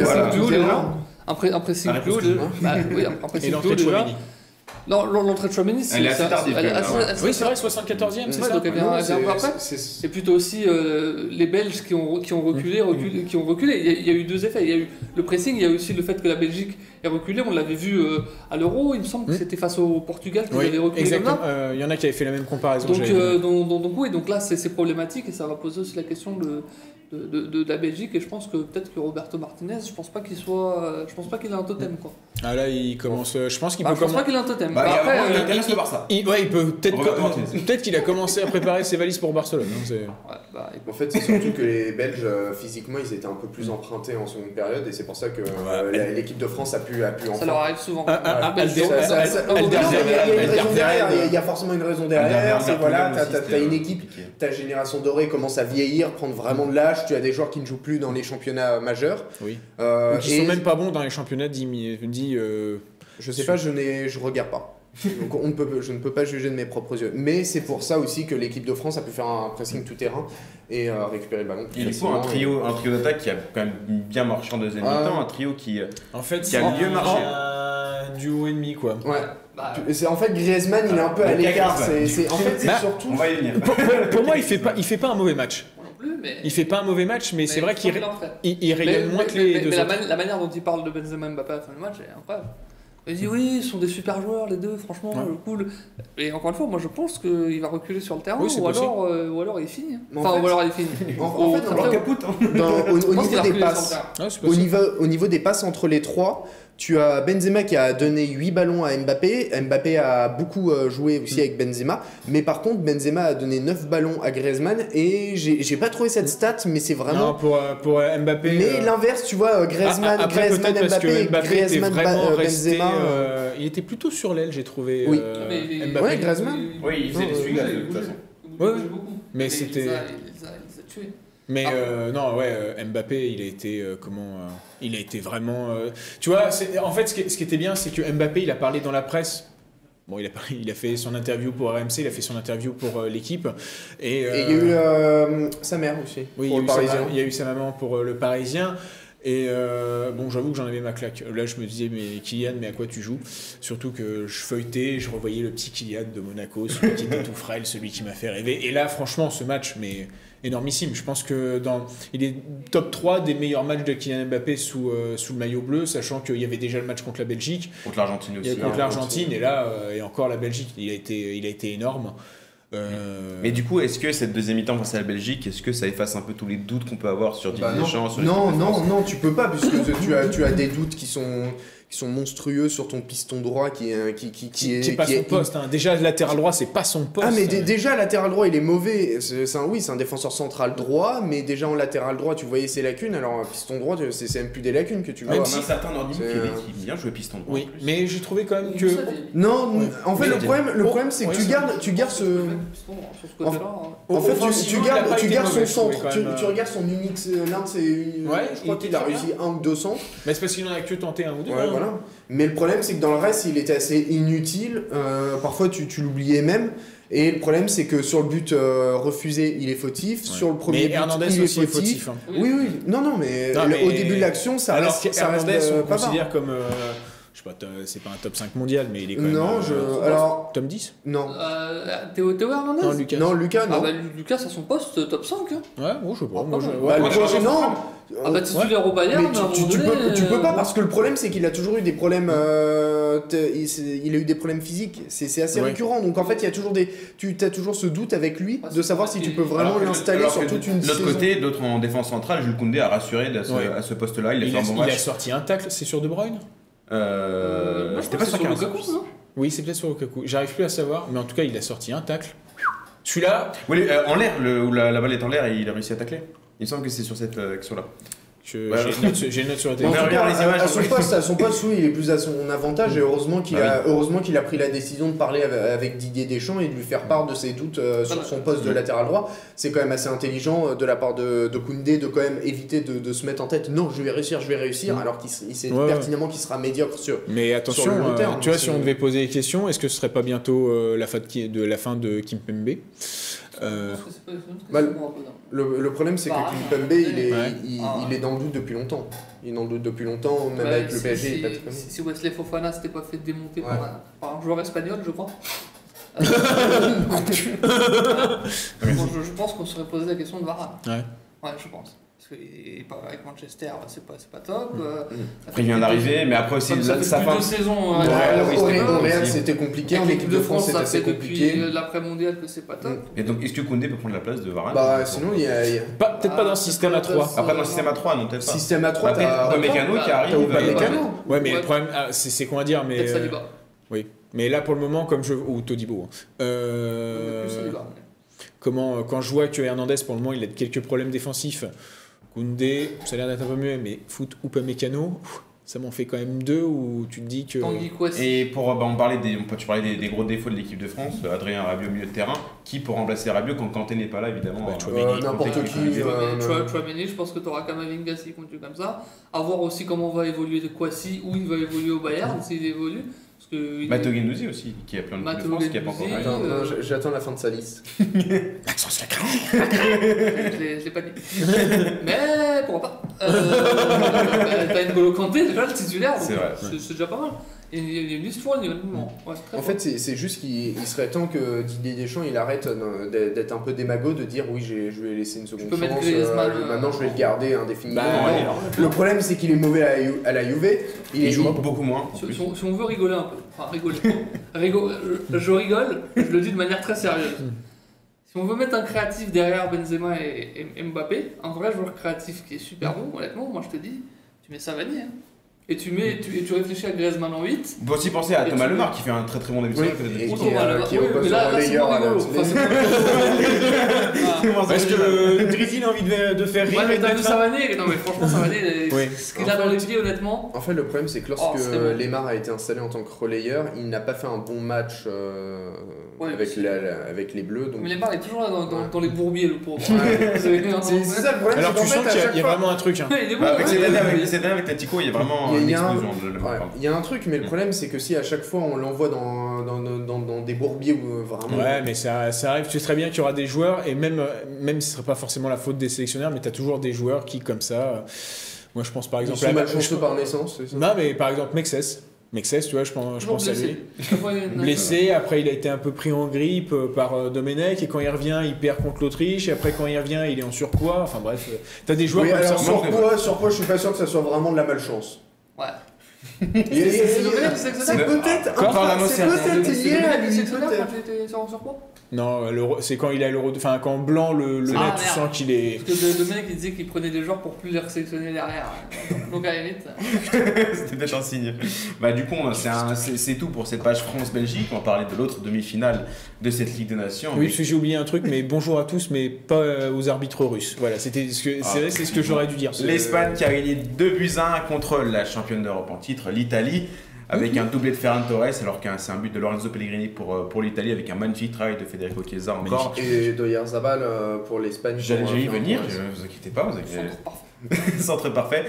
B: Ah,
E: plus haut, déjà. Non, l'entrée de Chouameni, c'est.
B: Elle est assez tardive,
E: assez-
D: Oui, c'est vrai, 74e, c'est
E: Ouais,
D: ça
E: donc elle vient, après.
C: c'est-
E: plutôt aussi euh, les Belges qui ont, qui ont reculé, reculé- qui ont reculé. Il y, a, il y a eu deux effets. Il y a eu le pressing, il y a eu aussi le fait que la Belgique ait reculé. On l'avait vu euh, à l'Euro, il me semble que c'était face au Portugal qu'ils
D: Oui,
E: avaient reculé
D: exactement.
E: ça.
D: Euh, Il y en a qui avaient fait la même comparaison.
E: Donc, euh,
D: vu.
E: donc, donc, donc oui, donc là c'est problématique et ça va poser aussi la question de, de, de- de la Belgique et je pense que peut-être que Roberto Martinez, je pense pas qu'il soit, je pense pas qu'il a un totem quoi.
D: Ah là, il commence. Je pense qu'il
E: Bah,
D: peut
E: je pense pas qu'il a un totem.
B: Bah,
E: Bah,
B: il
E: après,
B: il
E: euh,
B: Barça.
D: Il, ouais, il peut peut-être (laughs) peut-être qu'il a commencé à préparer ses valises pour Barcelone. hein,
E: ouais, bah.
C: En fait, c'est surtout que les Belges, physiquement, ils étaient un peu plus empruntés en seconde période et c'est pour ça que euh, l'équipe de France a pu, a pu
E: ça leur arrive souvent.
C: Il y a- forcément une raison derrière, c'est voilà, t'as une équipe, ta génération dorée commence à vieillir, prendre vraiment de l'âge, tu as des joueurs qui ne jouent plus dans les championnats majeurs.
D: Oui.
C: Euh,
D: qui sont même pas bons dans les championnats dit, dit euh,
C: Je sais pas, je je regarde pas. (laughs) Donc on ne peut, je ne peux pas juger de mes propres yeux. Mais c'est pour ça aussi que l'équipe de France a pu faire un pressing tout terrain et euh, récupérer le ballon.
B: A du coup un trio, un trio d'attaque qui a quand même bien marché en deuxième
C: Ah.
B: mi-temps, un trio qui. euh,
D: En fait,
B: Qui a mieux marché.
D: un duo ennemi quoi.
C: Ouais.
E: Bah,
C: C'est en fait Griezmann, il est un peu à l'écart. C'est, en fait, c'est
D: Bah,
C: surtout.
B: On va y venir.
D: Pour, (laughs) pour- pour moi, il fait pas, il fait pas un mauvais match.
E: moi non plus, mais.
D: Il fait pas un mauvais match, mais, c'est vrai qu'il
E: il
D: ré-
E: en fait.
D: il, il
E: Mais,
D: rayonne moins
E: mais-
D: que les
E: mais-
D: deux
E: mais la,
D: autres.
E: man- la manière dont il parle de Benzema et Mbappé à la fin du match est incroyable. Il dit oui, ils sont des super joueurs les deux, franchement,
D: Ouais.
E: cool. Et encore une fois, moi je pense qu'il va reculer sur le terrain
D: Oui,
E: ou, alors, euh, ou alors il finit.
C: en
E: Enfin,
C: fait-
E: ou alors il finit. (laughs)
C: En- fait,
B: hein.
C: Dans- au, niveau des passes, niveau, au niveau des passes entre les trois, tu as Benzema qui a donné 8 ballons à Mbappé. Mbappé a beaucoup euh, joué aussi avec Benzema. Mais par contre, Benzema a donné 9 ballons à Griezmann. Et j'ai pas trouvé cette stat, mais c'est
D: Non,
C: vraiment.
D: pour, euh, pour euh, Mbappé.
C: Mais
D: euh,
C: l'inverse, tu vois, euh, Griezmann,
D: a- après,
C: Griezmann
D: peut-être parce
C: Mbappé,
D: que Mbappé était
C: Griezmann
D: vraiment
C: Ba-
D: resté.
C: Benzema. euh,
D: il était plutôt sur l'aile, j'ai trouvé.
C: Oui.
D: euh,
E: Mais
D: Mbappé.
C: Ouais, Griezmann.
B: Oui, il faisait
C: Non,
B: des swings
E: il
B: de toute façon.
D: Ouais. Mais
E: il
D: c'était-
E: les il les les a tués.
D: Mais
E: Ah.
D: euh, non, ouais, euh, Mbappé, il a été euh, comment euh, Il a été vraiment. tu vois, en fait, ce qui, ce qui était bien, c'est que Mbappé, il a parlé dans la presse Bon, il a, il a fait son interview pour RMC, il a fait son interview pour l'équipe. Et,
C: Et il y a eu sa mère aussi,
D: oui, il y, a
C: le
D: eu sa,
C: Parisien.
D: ma- il y a eu sa maman pour le Parisien. Et euh, bon, j'avoue que j'en avais ma claque. Là, je me disais, mais Kylian, mais à quoi tu joues? Surtout que je feuilletais, je revoyais le petit Kylian de Monaco, celui qui était tout frêle, celui qui m'a fait rêver. Et là, franchement, ce match, mais énormissime. Je pense que dans, il est top 3 des meilleurs matchs de Kylian Mbappé sous, euh, sous le maillot bleu, sachant qu'il y avait déjà le match contre la Belgique,
B: Contre l'Argentine
D: il y a
B: aussi.
D: contre
B: hein.
D: l'Argentine, et là, euh, et encore la Belgique, il a été, il a été énorme. Euh,
B: Mais du coup, est-ce que cette deuxième mi-temps face à la Belgique, est-ce que ça efface un peu tous les doutes qu'on peut avoir sur Didier
C: Bah non.
B: Sur
C: Non, non, non, tu peux pas, puisque (laughs) tu as, tu as des doutes qui sont, qui sont monstrueux sur ton piston droit qui, est- qui, qui, qui
D: qui,
C: est.
D: qui est pas
C: qui
D: son
C: est-
D: poste. hein. Déjà, le latéral droit, c'est pas son poste.
C: Ah mais dé- déjà latéral droit il est mauvais, c'est un, oui c'est un défenseur central droit, mais déjà en latéral droit tu voyais ses lacunes, alors un piston droit c'est c'est même plus des lacunes que tu vois.
B: Même si certains Québec
C: euh,
B: qui bien jouer piston droit.
D: Oui, mais j'ai trouvé quand même que.
C: Non,
D: Ouais.
C: en fait
B: Mais
C: le problème, le
D: Oh,
C: problème c'est que
D: ouais,
C: tu gardes, tu gardes ce...
E: Sur ce côté-là, hein.
C: En fait, tu, gardes, tu gardes son centre, tu,
D: euh,
C: regardes son unique, l'un de ses,
D: Ouais,
C: je crois
D: il
C: qu'il a réussi un ou deux centres.
D: Mais c'est parce qu'il en a que tenté un ou deux.
C: Voilà. Mais le problème, c'est que dans le reste, il était assez inutile. Euh, parfois, tu, tu l'oubliais même. Et le problème, c'est que sur le but euh, refusé, il est fautif.
D: Ouais.
C: Sur le premier
D: mais
C: but,
D: Hernandez
C: il est
D: aussi est
C: fautif.
D: fautif. hein.
C: Oui, oui. Non, non, mais,
D: Non,
C: le-
D: mais-
C: au début de l'action, ça
D: Alors
C: reste, ça reste
D: qu'Hernandez,
C: euh,
D: on considère comme. euh, je sais pas, c'est pas un top 5 mondial, mais il est quand même.
C: Non,
D: euh,
C: je. Alors,
D: Top 10
C: non.
E: Euh, Théo, Théo Hernandez
D: Non, Lucas.
C: Non, Lucas,
E: Ah
C: non.
E: bah Lucas à son poste top 5 hein.
D: Ouais, bon, je sais pas.
E: Ah,
D: moi, je- ouais,
C: Bah, non.
E: Ah bah titulaire au Bayern,
C: Mais tu,
E: un
C: tu- tu
E: donné,
C: peux, tu peux pas
E: euh,
C: parce que le problème c'est qu'il a toujours eu des problèmes euh, il, a eu des problèmes physiques c'est assez
D: Ouais.
C: récurrent donc en fait il y a toujours des tu as toujours ce doute avec lui
E: Ah,
C: de savoir si tu peux vraiment l'installer sur toute une
B: De l'autre
C: saison.
B: côté, d'autres en défense centrale, Jules Koundé a rassuré à ce,
D: Ouais.
B: poste-là. Il a
D: sorti un tacle, c'est sur De Bruyne?
B: Euh,
E: moi, je
B: C'était pas sur
E: c'est
B: 15.
E: Lukaku, non?
D: Oui, c'est peut-être sur Lukaku. J'arrive plus à savoir, mais en tout cas, il a sorti un tacle. Celui-là,
B: Oui, euh, en l'air, le- où la, la balle est en l'air et il a réussi à tacler. Il me semble que c'est sur cette euh, action-là. Ouais,
D: j'ai une note sur- la télé.
C: Cas,
B: les
C: à-
B: images,
C: à, son poste, à son poste, oui, il est plus à son avantage et heureusement qu'il
B: Bah
C: a, heureusement qu'il a pris la décision de parler avec, Didier Deschamps et de lui faire part de ses doutes euh, sur son poste de
B: Mm.
C: latéral droit. C'est quand même assez intelligent euh, de la part de, de Koundé de quand même éviter de, de se mettre en tête non, je vais réussir, je vais réussir,
D: Mm.
C: alors qu'il sait
D: Ouais, ouais.
C: pertinemment qu'il sera médiocre sur.
D: Mais attention,
C: Sur le long
D: euh,
C: terme,
D: tu vois, si on devait poser des questions, est-ce que ce serait pas bientôt euh, la, fin de, de la fin de Kimpembe? Euh,
C: Bah. Le, le problème, c'est que
E: Bah,
C: Kimpembe, il est,
D: Ouais.
C: il,
E: Ah.
C: il est dans le doute depuis longtemps. Il est dans le doute depuis longtemps, même avec le
E: si-
C: PSG, il est pas
E: si,
C: très
E: si, si Wesley Fofana s'était pas fait démonter
C: Ouais.
E: par, un, par un joueur espagnol, je crois. (laughs) Euh, (laughs) bon, je, je pense qu'on serait posé la question de Varane.
D: Ouais.
E: Ouais, je pense. Parce avec Manchester, c'est pas, c'est pas top. euh, ça
B: Après, il vient d'arriver, mais après aussi,
E: ça fait
B: fin.
E: de saisons.
C: Ouais,
E: euh,
B: c'était
C: compliqué. En
E: Avec
C: équipe de France, c'était assez compliqué.
E: depuis l'après-mondial que c'est pas top.
B: Et donc, est-ce que Koundé peut prendre la place de Varane
C: Bah, sinon, il y a,
D: Peut-être pas
E: Ah,
D: dans le
E: c'est
D: système
E: pas
D: à
E: la
D: 3.
E: place.
B: Après, dans le système à 3, non, peut-être pas.
C: système à 3,
B: Bah, peut-être
C: t'as.
B: Upamecano qui arrive. Euh.
D: Ouais, mais le problème, ah, c'est à dire, mais.
E: Peut-être
D: euh,
E: Saliba.
D: oui. Mais là, pour le moment, comme je. Ou Todibo. hein. Euh, comment, euh, quand je vois que Hernandez, pour le moment, il a quelques problèmes défensifs. Koundé, ça a l'air d'être un peu mieux, mais foot ou pas mécano, ça m'en fait quand même deux où tu te dis que.
B: Et pour bah, on parlait des, on peut- tu parlais des, des gros défauts de l'équipe de France, Adrien Rabiot au milieu de terrain, qui pour remplacer Rabiot quand Kanté n'est pas là évidemment.
D: Bah,
B: euh,
D: Chouameni,
C: Euh, N'importe qui.
B: obligé.
C: euh,
E: Chouameni, Chouameni, je pense que tu auras Kamavinga s'il continue comme ça. À voir aussi comment va évoluer de Kwasi, où il va évoluer au Bayern, s'il évolue. Que
B: Matteo Guendouzi aussi, qui a plein de
E: Matteo
B: France, qui a pas encore.
C: Attends,
E: Euh,
C: non, j'- j'attends la fin de sa liste. (laughs)
D: Maxence Lacroix.
E: je l'ai- je l'ai pas dit. Mais pourquoi pas euh, (laughs) T'as N'Golo Kanté déjà le titulaire, donc
B: C'est vrai.
E: c'est c'est déjà pas mal. Il y a une liste fournie, honnêtement. Ouais,
C: En
E: fort.
C: fait, c'est juste qu'il il serait temps que Didier Deschamps il arrête d'être un peu démago, de dire oui, j'ai- je vais laisser une seconde
E: peux
C: chance. Euh,
E: euh,
C: maintenant, je vais le garder indéfiniment.
D: Bah,
C: Non.
B: ouais, alors.
C: Le problème, c'est qu'il est mauvais à la, Ju- à la Juve. Il,
B: Il
C: est
B: joue beaucoup moins. en
E: Si, on, si on veut rigoler un peu, enfin rigoler, (laughs) Rigo- je, je rigole, je le dis de manière très sérieuse. Si on veut mettre un créatif derrière Benzema et, et Mbappé, un vrai joueur créatif qui est super bon, honnêtement, moi je te dis, tu mets Savani. Hein. Et tu mets, tu, et tu réfléchis à Griezmann en 8.
B: On peut aussi penser à Thomas Lemar qui fait un très très bon début de saison,
C: euh,
E: mais là, là, c'est rigolo.
D: Parce (laughs) que Drizzy a envie de, de faire rire.
E: Ouais, mais t'as vu Savané Non, mais franchement, Savané,
D: Oui.
E: ce qu'il a dans les pieds, honnêtement.
C: En fait, le problème, c'est que lorsque
E: Oh, bon.
C: Lemar a été installé en tant que relayeur, il n'a pas fait un bon match.
E: Ouais,
C: avec, la- la- avec les bleus. Donc...
E: Mais Lemar est toujours là dans, dans,
C: Ouais.
E: dans les bourbiers, le pauvre. (laughs)
C: Ouais.
E: Hein,
C: C'est ça le problème.
D: Alors tu sens qu'il y a- y vraiment un truc. hein.
E: Ouais, il est bon.
B: Bah, avec
E: ouais, ouais.
B: avec, il y a vraiment
C: Il y a-
B: une
C: il y a un-
B: explosion de Lemar,
C: Ouais,
B: pardon.
C: Il y a un truc, mais le problème c'est que si à chaque fois on l'envoie dans, dans, dans, dans- dans des bourbiers où euh, vraiment.
D: Ouais, mais ça, ça arrive. Tu sais très bien qu'il y aura des joueurs, et même, euh, même si ce serait pas forcément la faute des sélectionneurs, mais tu as toujours des joueurs qui, comme ça. euh, moi, je pense par
C: Ils
D: exemple.
C: sont
D: à-
C: malchanceux
D: je-
C: par naissance, c'est ça
D: Non, mais par exemple, Mexès. Mexès, tu vois, je pense, je pense à lui.
E: blessé. Ouais, non,
D: Blessé, après il a été un peu pris en grippe euh, par euh, Domenech, et quand il revient, il perd contre l'Autriche, et après quand il revient, il est en surpoids. Enfin bref, euh, t'as des joueurs
C: Oui,
D: comme
C: alors
D: ça.
C: sur
B: manque de-
C: quoi, sur quoi je suis pas sûr que ça soit vraiment de la malchance.
E: Ouais. C'est-
C: peut-être un
B: Encore la
C: peu- c'est
B: Moselle.
C: peut-être
E: C'est
C: lié à
E: quand j'étais sur surpoids
D: Non, l'Euro- c'est quand il a l'euro. Enfin, quand Blanc le, le
E: Ah,
D: met, tu sens qu'il est.
E: Parce que le, mec il disait qu'il prenait des joueurs pour plus les sélectionner derrière. (laughs) Donc à la limite. (laughs)
B: C'était peut-être un signe. Bah, du coup, c'est tout pour cette page France-Belgique. On va parler de l'autre demi-finale de cette Ligue des Nations.
D: Oui, parce que j'ai oublié un truc, mais bonjour à tous, mais pas euh, aux arbitres russes. Voilà, c'était ce que c'est
B: Ah.
D: vrai, c'est ce que j'aurais dû dire.
B: L'Espagne qui a gagné 2 buts à 1 contre la championne d'Europe en titre, l'Italie, avec un doublé de Ferran Torres, alors que c'est un but de Lorenzo Pellegrini pour, euh, pour l'Italie, avec un magnifique travail de Federico Chiesa encore.
C: Et Doyarzabal euh, pour l'Espagne.
B: J'allais y
C: euh,
B: venir, ne vous inquiétez pas, vous
E: Centre
B: inquiétez (laughs)
E: parfait.
B: Centre parfait.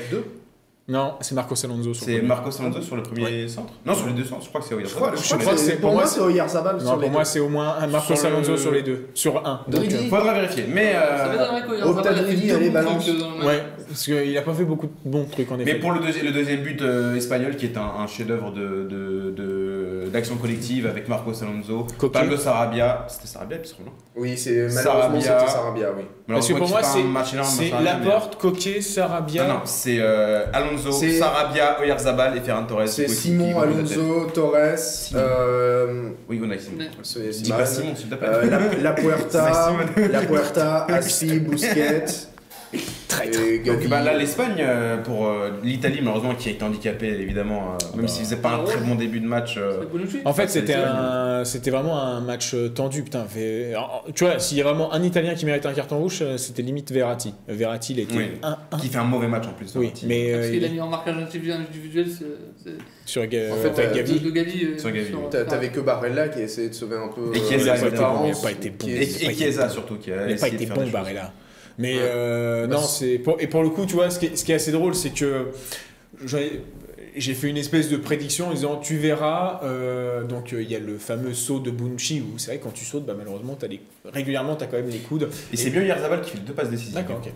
D: Non, c'est Marcos Alonso. sur le
B: C'est
D: premier.
B: Marcos Alonso sur le premier centre Non, sur les deux centres, je crois que c'est
C: Je crois, je
B: Oyarzabal.
C: crois que c'est pour moi c'est Oyarzabal
D: Non,
C: sur
D: pour
C: les
D: moi,
C: deux.
D: c'est au moins un Marcos
B: Sur le-
D: Alonso sur les deux. Sur un. Donc, euh,
B: Faudra vérifier, mais... Euh,
C: allez, balance.
D: ouais, parce qu'il a pas fait beaucoup de bons trucs en effet.
B: Mais pour le, deuxi- le deuxième but euh, espagnol, qui est un, un chef-d'œuvre de, de, de- d'action collective avec Marcos Alonso. Pablo Sarabia, c'était Sarabia, me semble, non
C: Oui, c'est malheureusement
B: Sarabia.
C: c'était Sarabia, oui.
D: Parce que pour moi, c'est Laporte, Coquet, Sarabia.
B: Non, non, c'est euh, Alonso,
C: C'est-
B: Sarabia, Oyarzabal et Ferran Torres.
C: C'est Simon, Alonso, Torres, euh,
B: Oui, on a Simon.
E: Mais-
C: c'est
B: Dis pas
C: Simon,
B: Simon, s'il te plaît.
C: euh, la, la (laughs) Puerta, la Puerta, (laughs) Aspi, Busquets, (laughs) et
B: Donc bah, là, l'Espagne, euh, pour euh, l'Italie, malheureusement, qui a été handicapée, évidemment, euh, même
D: bah.
B: s'il faisait pas un très bon début de match. euh.
D: En fait, c'était un, c'était vraiment un match tendu, putain. Fait- alors, Tu vois, s'il y a vraiment un Italien qui mérite un carton rouge, c'était limite Verratti. Verratti, il était
B: Oui.
D: 1-1.
B: qui fait un mauvais match en plus.
D: Oui,
B: Verratti.
D: mais
E: Parce
D: euh,
E: qu'il a mis en marquage individuel,
D: sur Ga-
C: En fait,
D: avec
C: euh,
D: Gavi.
E: de, de Gavi.
B: Sur Gavi,
C: T'avais que Barella qui essayait de sauver un peu.
B: Et Chiesa,
C: euh,
B: il
C: sa
B: a pas été
D: bon,
C: qui
B: Et, Chiesa surtout, qui a
D: Il n'a pas été bon. Barella. Mais euh,
C: Bah,
D: non,
C: c'est-
D: pour, et pour le coup, tu vois, ce qui est, ce qui est assez drôle, c'est que j'ai fait une espèce de prédiction en disant tu verras. euh, donc euh, il y a le fameux saut de Bonucci où c'est vrai quand tu sautes, bah, malheureusement, as les, régulièrement, tu as quand même les coudes.
B: Et c'est bien Yarzabal qui fait deux passes décisives.
D: D'accord, ok.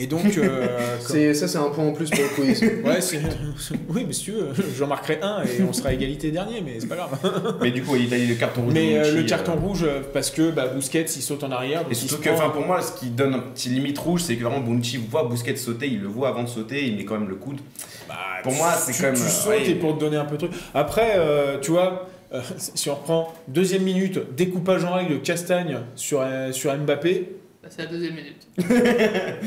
D: Et donc, euh, (laughs)
C: C'est- Ça, c'est un point en plus pour le quiz. (laughs)
D: ouais, c'est- (laughs) oui, mais si tu veux, j'en marquerai un et on sera égalité dernier, mais c'est pas grave.
B: Mais du coup, il a eu le carton rouge. de
D: Mais euh, le carton
B: euh,
D: rouge, parce que bah, Busquets, il saute en arrière.
B: Et surtout que, enfin, pour moi, ce qui donne un petit limite rouge, c'est que vraiment Bonucci voit Busquets sauter, il le voit avant de sauter, il met quand même le coude.
D: Bah,
B: Pour
D: tu-
B: moi, c'est quand même,
D: Tu sautes
B: ouais.
D: et pour te donner un peu de truc. Après, euh, tu vois, euh, si on reprend deuxième minute, découpage en règle Castagne sur, euh, sur Mbappé.
E: Bah, C'est la deuxième minute. (laughs)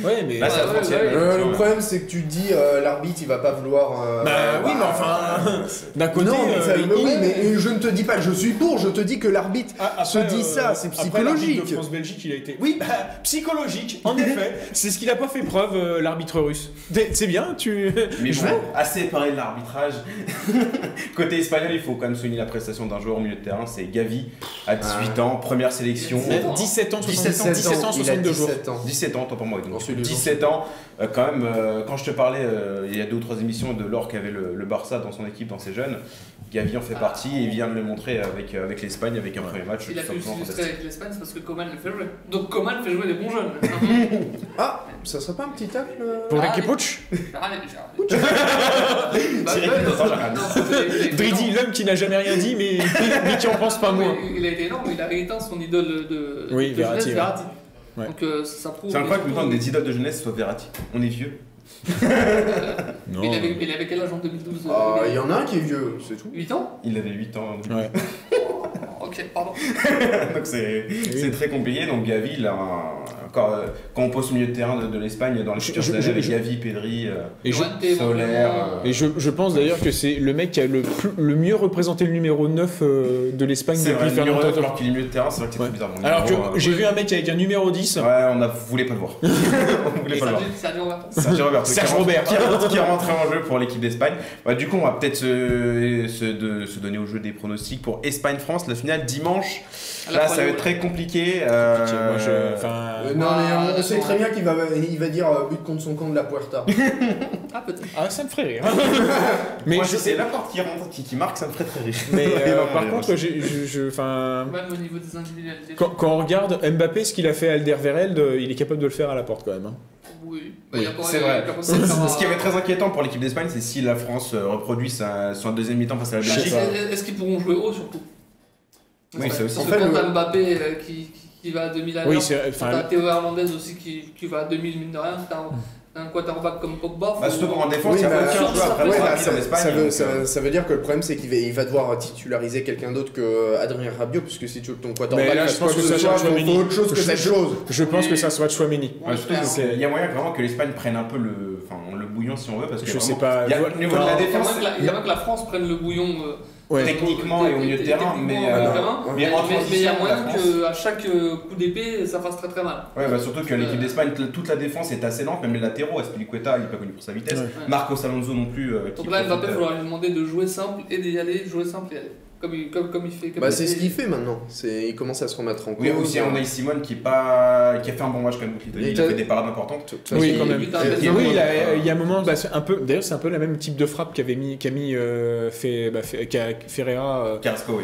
D: Ouais, mais.
B: Là,
E: Ouais, ouais, ouais.
C: Euh, le problème, c'est que tu te dis euh, l'arbitre il va pas vouloir. euh,
D: Bah oui, mais enfin, (laughs) d'un côté.
C: non, mais, ça-
D: euh,
C: mais oui, mais je ne te dis pas que je suis pour, je te dis que l'arbitre
D: Ah,
C: se
D: après,
C: dit
D: euh,
C: ça, c'est
D: après,
C: psychologique.
D: de France-Belgique, il a été. Oui, (laughs) bah, psychologique, en effet. C'est ce qu'il a pas fait preuve, euh, l'arbitre russe. C'est bien, tu.
B: Mais
D: Je
B: bon, assez parlé de l'arbitrage. Côté espagnol, il faut quand même souligner la prestation d'un joueur au milieu de terrain, c'est Gavi, à 18 ans, première sélection.
E: 17 ans.
D: 17 ans,
B: 17
D: 17 ans, 17 ans,
C: il a
D: 62 jours.
C: 17 ans.
B: 17 ans, tant pour moi. Donc,
C: Ensuite, les
B: 17 ans, euh, quand même, euh, quand je te parlais euh, il y a deux ou trois émissions de l'or qui avait le, le Barça dans son équipe, dans ses jeunes, Gavi en fait partie et il vient de le montrer avec, avec l'Espagne, avec un premier match
E: Il a
B: simplement
E: s'illustrer avec l'Espagne, c'est parce que Coman le fait jouer. Donc Coman fait jouer des bons jeunes. (laughs)
C: Ah, ça serait pas un petit tacle euh
D: Pour
E: Ah,
D: Ricky Pucci
E: Allez, j'ai Bah, (laughs)
D: Dridi, l'homme qui n'a jamais rien dit, mais, (laughs) mais qui en pense pas moins.
E: Il a été énorme, il a éteint son idole de,
D: Oui,
E: de
D: Verratti,
E: jeunesse,
D: ouais.
E: Donc euh, ça prouve.
B: C'est incroyable que
E: surtout-
B: maintenant des idoles de jeunesse soient Verratti. On est vieux. (laughs)
D: Non.
E: Il, avait, il avait quel âge en 2012 euh,
C: Ah,
E: il
C: y en a un qui est vieux, c'est tout.
E: 8 ans
B: Il avait 8 ans.
D: Ouais. (laughs)
E: Ok, pardon. (laughs)
B: Donc c'est c'est très compliqué. Donc Gavi, encore, euh, quand on pose au milieu de terrain de, de l'Espagne dans les futures
D: je-
B: années
D: je-
B: avec
D: je-
B: Gavi, Pedri, euh,
D: Et je,
B: Solaire, euh,
D: et je, je pense d'ailleurs que c'est le mec qui a le, plus- le mieux représenté le numéro 9 euh, de l'Espagne
B: c'est
D: depuis
B: le
D: Fernando
B: 9,
D: Torres.
B: alors qu'il est milieu de terrain, c'est vrai que c'est
D: Ouais.
B: bizarre. Bon,
D: Alors que
B: numéro, euh,
D: j'ai vu un mec avec un numéro 10.
B: Ouais, on a voulait pas le voir. (laughs) on voulait pas le voir.
E: Sergio- Sergio Roberto.
B: Sergio Roberto.
D: Serge Robert.
B: Qui, est rentré en jeu pour l'équipe d'Espagne. Bah, du coup, on va peut-être se, se, de- se donner au jeu des pronostics pour Espagne-France, la finale dimanche. Là, ça va être très compliqué. euh,
D: Moi, je- enfin,
C: Euh, non,
E: Ah,
C: mais on sait très bien qu'il va, il va dire euh, but contre son camp de la Puerta. (laughs)
E: Ah, peut-être.
D: Ah, ça me ferait rire. (laughs) mais
B: Moi,
D: je-
B: c'est la porte qui rentre, qui, qui marque, ça me ferait très rire.
D: mais, (laughs) euh,
B: Non,
D: par contre, je, je- enfin,
E: Même au niveau des individualités.
D: quand, quand on regarde Mbappé, ce qu'il a fait à Alderweireld, euh, il est capable de le faire à la porte quand même. hein.
E: Oui, Bah,
B: Oui, c'est vrai. Ce qui avait très inquiétant pour l'équipe d'Espagne, c'est si la France euh, reproduit sa, son deuxième mi-temps face à la
D: sais
B: Belgique.
E: Est- Est-ce qu'ils pourront jouer haut surtout?
B: Oui, ça aussi.
C: En fait,
E: quand
C: le-
E: Mbappé euh, qui, qui, va à 2000 à
D: Oui,
E: l'heure,
D: c'est
E: quand
D: enfin,
E: t'as Théo Hernandez aussi qui, qui va à 2000 mine de rien, t'as un, un quarterback comme Pogba.
B: Bah, surtout en défense,
C: Oui,
B: il y a
C: bah,
B: joueur
E: sur-
B: très
E: ouais,
C: bah, ça,
B: Espagne.
C: ça veut, ça- ça veut dire que le problème c'est qu'il va, il va devoir titulariser quelqu'un d'autre que Adrien Rabiot, puisque si tu ton quarterback
D: Mais là, je pense que
C: ce
D: ça
C: soit, autre chose que
D: Je-
C: cette
D: je-
C: chose.
D: je pense
E: Oui.
D: que ça soit Chouameni.
B: Qu'il y a moyen vraiment que l'Espagne prenne un peu le, enfin, le bouillon si on veut, parce que
D: Je
B: vraiment,
D: sais pas.
B: il y a-
E: il la- il que la France prenne le bouillon euh,
D: Ouais.
B: techniquement et au milieu de terrain, mais, euh,
E: mais
B: mais en
E: mais- il y a moyen qu'à chaque euh, coup d'épée, ça fasse très très mal.
B: Ouais, bah surtout que l'équipe
E: Euh.
B: d'Espagne, toute la défense est assez lente, même les latéraux, Aspilicueta, il n'est pas connu pour sa vitesse.
D: Ouais.
B: Marcos Alonso non plus. euh,
E: Donc là, Mbappé, il faudra lui demander de jouer simple et d'y aller, jouer simple et y aller. Comme il, comme, comme il fait. comme
C: Bah, c'est ce qu'il fait maintenant. C'est, il commence à se remettre en cause.
B: Oui, aussi on a Simone qui, est pas... qui a fait un bon match quand même contre l'Italie, il a fait des parades importantes.
D: Oui,
C: il-
D: quand même. Oui, il,
B: euh,
D: a, il y a un moment, bah, c'est un peu. D'ailleurs, c'est un peu la même type de frappe qu'avait mis, qu'a mis euh, fait, bah, Ferreira euh,
B: Carrasco, oui.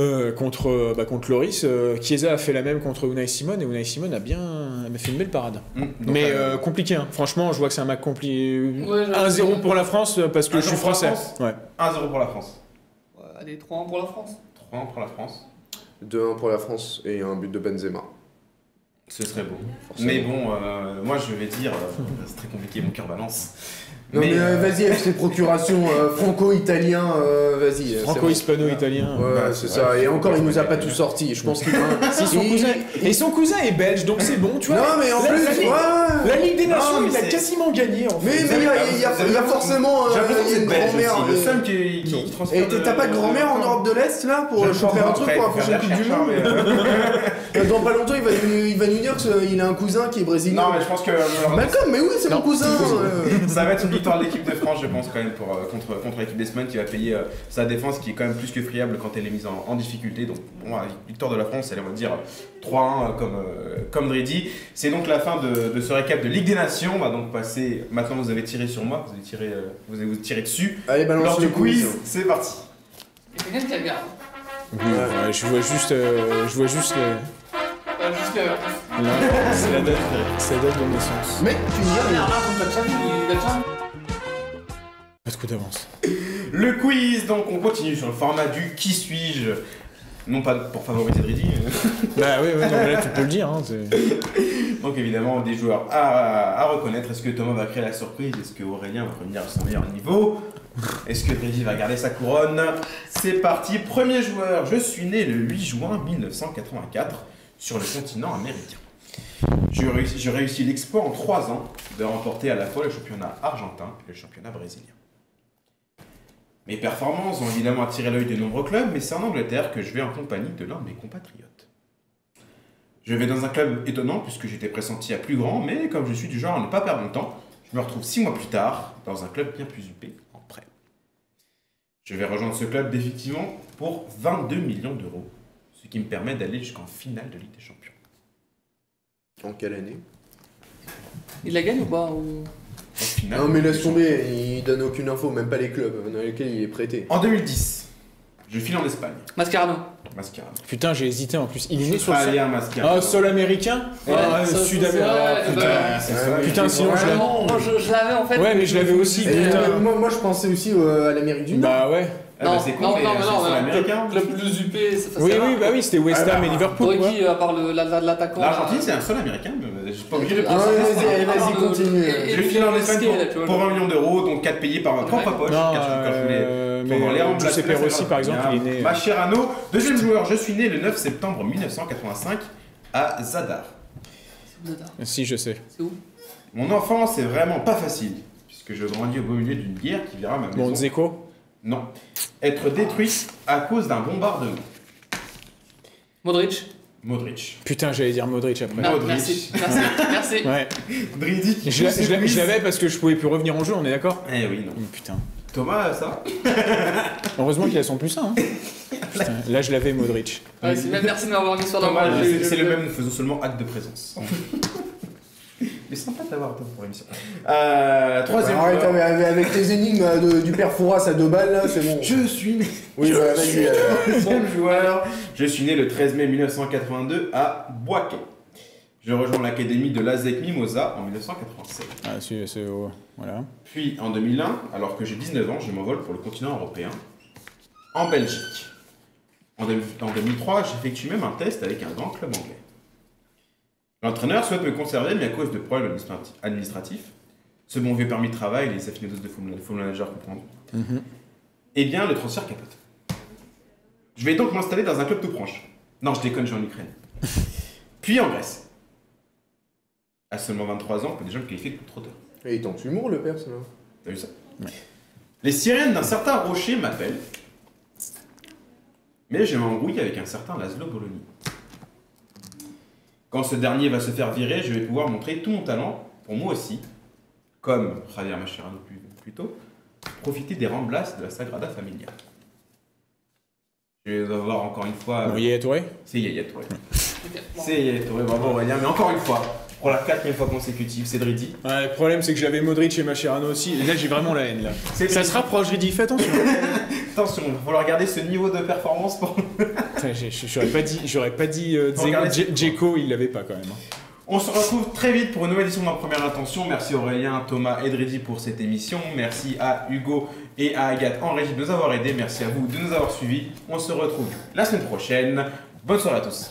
D: euh, contre, euh, bah, contre Loris. Euh, Chiesa a fait la même contre Unai Simon et Unai Simon a bien a fait une belle parade.
B: Mm, donc,
D: Mais
B: euh,
D: euh, compliqué, hein. franchement, je vois que c'est un match compliqué.
E: Ouais, j'ai
D: 1-0 pour la France euh, parce que je
B: 1-0
D: suis français.
B: France
D: Ouais.
B: 1-0 pour la France.
E: Allez, 3-1 pour la France.
B: 3-1 pour la France.
C: 2-1 pour la France et un but de Benzema.
B: Ce serait beau.
C: forcément.
B: Mais bon, euh, moi je vais dire, euh, (laughs) c'est très compliqué, mon cœur balance.
C: Non mais, euh,
B: euh,
C: vas-y, FC Procuration, euh, franco-italien, euh, vas-y. c'est
D: Franco-hispano-italien.
C: bon. Ouais,
B: Bah,
C: c'est
B: c'est
C: ça. Et
B: c'est
C: encore, il nous a pas tout sorti. Je pense qu'il. (laughs)
D: C'est son cousin. Et son cousin est belge, donc c'est bon, tu vois.
C: Non mais en
D: La-
C: plus,
D: la, Ligue-
C: ouais.
D: la Ligue des
B: Non,
D: Nations,
B: mais
D: il a
B: c'est-
D: quasiment gagné en
C: Mais
D: fait.
C: mais il y a, il y a- il y a forcément euh, y
B: c'est
C: une grand-mère.
B: le seul qui,
C: Et t'as- pas de grand-mère en Europe de l'Est là pour choper un truc pour la prochaine Coupe du Monde (laughs) Euh, Dans pas longtemps, il va, nous- il va nous dire qu'il a un cousin qui est brésilien.
B: Non, mais je pense que
C: Malcolm, mais oui, c'est mon
D: Non.
C: cousin. (laughs)
B: ça va être une victoire de l'équipe de France, je pense, quand même, pour, euh, contre, contre l'équipe d'Espagne qui va payer euh, sa défense qui est quand même plus que friable quand elle est mise en, en difficulté. Donc, bon, la victoire de la France, elle, on va dire 3-1 euh, comme, euh, comme Dridi. C'est donc la fin de, de ce récap de Ligue des Nations. On va donc passer. Maintenant, vous avez tiré sur moi, vous avez tiré, euh, vous avez vous tiré dessus.
C: Allez, balance
B: Lors du quiz, c'est parti.
E: Il y a regarde.
D: Oui, ouais, je vois juste, euh, je vois juste
E: Euh,
D: c'est la date, c'est la date de naissance.
C: Mec, tu me dis rien.
E: Bernard, contre la Tchad, il a déjà.
D: Pas de coup d'avance.
B: Le quiz, donc on continue sur le format du qui suis-je? Non pas pour favoriser mais- (laughs)
D: Bah oui, ouais, non, mais là tu peux le dire. Hein,
B: donc évidemment des joueurs à, à reconnaître. Est-ce que Thomas va créer la surprise? Est-ce que Aurélien va revenir à son meilleur niveau? Est-ce que Dridi va garder sa couronne? C'est parti, premier joueur. Je suis né le 8 juin 1984 sur le continent américain. Je réussis, je réussis l'exploit en 3 ans de remporter à la fois le championnat argentin et le championnat brésilien. Mes performances ont évidemment attiré l'œil de nombreux clubs, mais c'est en Angleterre que je vais en compagnie de l'un de mes compatriotes. Je vais dans un club étonnant puisque j'étais pressenti à plus grand, mais comme je suis du genre à ne pas perdre mon temps, je me retrouve 6 mois plus tard dans un club bien plus huppé en prêt. Je vais rejoindre ce club définitivement pour 22 millions d'euros, ce qui me permet d'aller jusqu'en finale de Ligue des Champions.
C: En quelle année?
E: Il la gagne ou pas ou...
C: Non, mais laisse tomber, il donne aucune info, même pas les clubs dans lesquels il est prêté.
B: En 2010, je file en Espagne.
E: Mascarano.
B: Mascarade.
D: Putain, j'ai hésité en plus. Il est né sur le sol. Ah, sol américain
E: Ouais,
D: Ah, sud-américain.
E: ouais,
D: putain.
E: bah,
B: c'est
C: Ouais.
D: Putain, sinon je l'avais.
E: Vraiment, moi je, je l'avais en fait.
D: Ouais, mais je l'avais aussi, putain.
C: euh, moi, moi, je pensais aussi euh, à l'Amérique du Nord.
D: Bah ouais.
B: Ah, bah,
E: Non,
B: c'est con,
E: non,
B: mais
E: non,
B: c'est
E: non. Le plus UP, c'est
D: Oui,
E: c'est
D: oui, bah oui, c'était West
B: Ah,
D: Ham
B: bah,
D: et Liverpool.
E: Pour qui, à part le- la- la- l'attaquant
B: L'Argentine, c'est un sol américain, mais je suis pas obligé de
E: Ah,
B: préciser.
C: vas-y,
E: c'est-
C: vas-y,
E: c'est-
C: continue.
B: Je file en Espagne pour,
E: vois,
B: pour
E: le-
B: 20 millions d'euros, donc 4 payés par ma propre poche.
D: Euh, mais
B: prendre les remblages,
D: Giuseppe
B: c'est
D: Rossi, par exemple, il est né. euh,
B: Mascherano, deuxième joueur, je suis né le 9 septembre 1985 à Zadar.
E: Là.
D: Si, je sais.
E: C'est où?
B: Mon enfance est vraiment pas facile, puisque je grandis au beau milieu d'une guerre qui verra ma maison.
D: Bon, Zeko?
B: Non. Être détruite à cause d'un bombardement.
E: Modric.
B: Modric.
D: Putain, j'allais dire Modric après.
B: Non.
E: Ah,
B: Modric.
E: Merci, merci, merci. (laughs)
D: Ouais.
B: Dridi qui
D: Je l'a-
B: joue ce
D: je l'a-
B: quiz.
D: je l'avais parce que je pouvais plus revenir en jeu, on est d'accord?
B: Eh oui, non.
D: Oh, Putain.
B: Thomas, ça? (laughs)
D: Heureusement qu'il a son plus 1. Hein. Putain, là, je l'avais Modric.
E: Ouais, c'est bien, merci de m'avoir mis sur la
B: Thomas,
E: main.
B: c'est c'est le même, nous faisons seulement acte de présence. (laughs) Mais sympa de t'avoir toi, pour l'émission. Euh, troisième
C: Arrête, mais avec tes énigmes euh, de- du père Fouras à deux balles, là, c'est bon.
B: Je suis né.
C: Oui, bah, vas-y. euh,
B: Troisième joueur. Je suis né le 13 mai 1982 à Boaké. Je rejoins l'académie de l'ASEC Mimosa en 1987.
D: Ah, c'est, c'est- oh, voilà.
B: Puis en 2001, alors que j'ai 19 ans, je m'envole pour le continent européen, en Belgique. En, deux- en 2003, j'effectue même un test avec un grand club anglais. L'entraîneur souhaite me conserver, mais à cause de problèmes administrati- administratifs, ce bon vieux permis de travail, les affinités de full manager comprendre, eh bien le transfert capote. Je vais donc m'installer dans un club tout proche. Non, je déconne, je suis en Ukraine. (laughs) Puis en Grèce. À seulement 23 ans, on peut déjà me qualifier de trotteur.
C: Et il tente l'humour, le père, ça.
B: T'as vu ça? Les sirènes d'un certain rocher m'appellent. Mais je m'embrouille avec un certain Laszlo Bologna. Quand ce dernier va se faire virer, je vais pouvoir montrer tout mon talent pour moi aussi, comme Javier Mascherano plus, plus tôt, profiter des remblasses de la Sagrada Familia. Je vais avoir encore une fois.
D: Yaya Touré?
B: C'est Yaya Touré. C'est Yaya Touré, bravo Aurélien, mais encore une fois, pour la quatrième fois consécutive, c'est Dridi.
D: Ouais, le problème, c'est que j'avais Modric et Mascherano aussi. Et là, j'ai vraiment la haine, là. Ça se rapproche, Riddy, fais attention. (laughs)
B: Attention, il va falloir garder ce niveau de performance pour (laughs)
D: J'aurais pas dit, j'aurais pas dit euh,
B: regarder
D: Dzeko, il l'avait pas quand même. hein.
B: On se retrouve très vite pour une nouvelle édition de la première intention. Merci Aurélien, Thomas et Dridi pour cette émission. Merci à Hugo et à Agathe en régie de nous avoir aidés. Merci à vous de nous avoir suivis. On se retrouve la semaine prochaine. Bonne soirée à tous.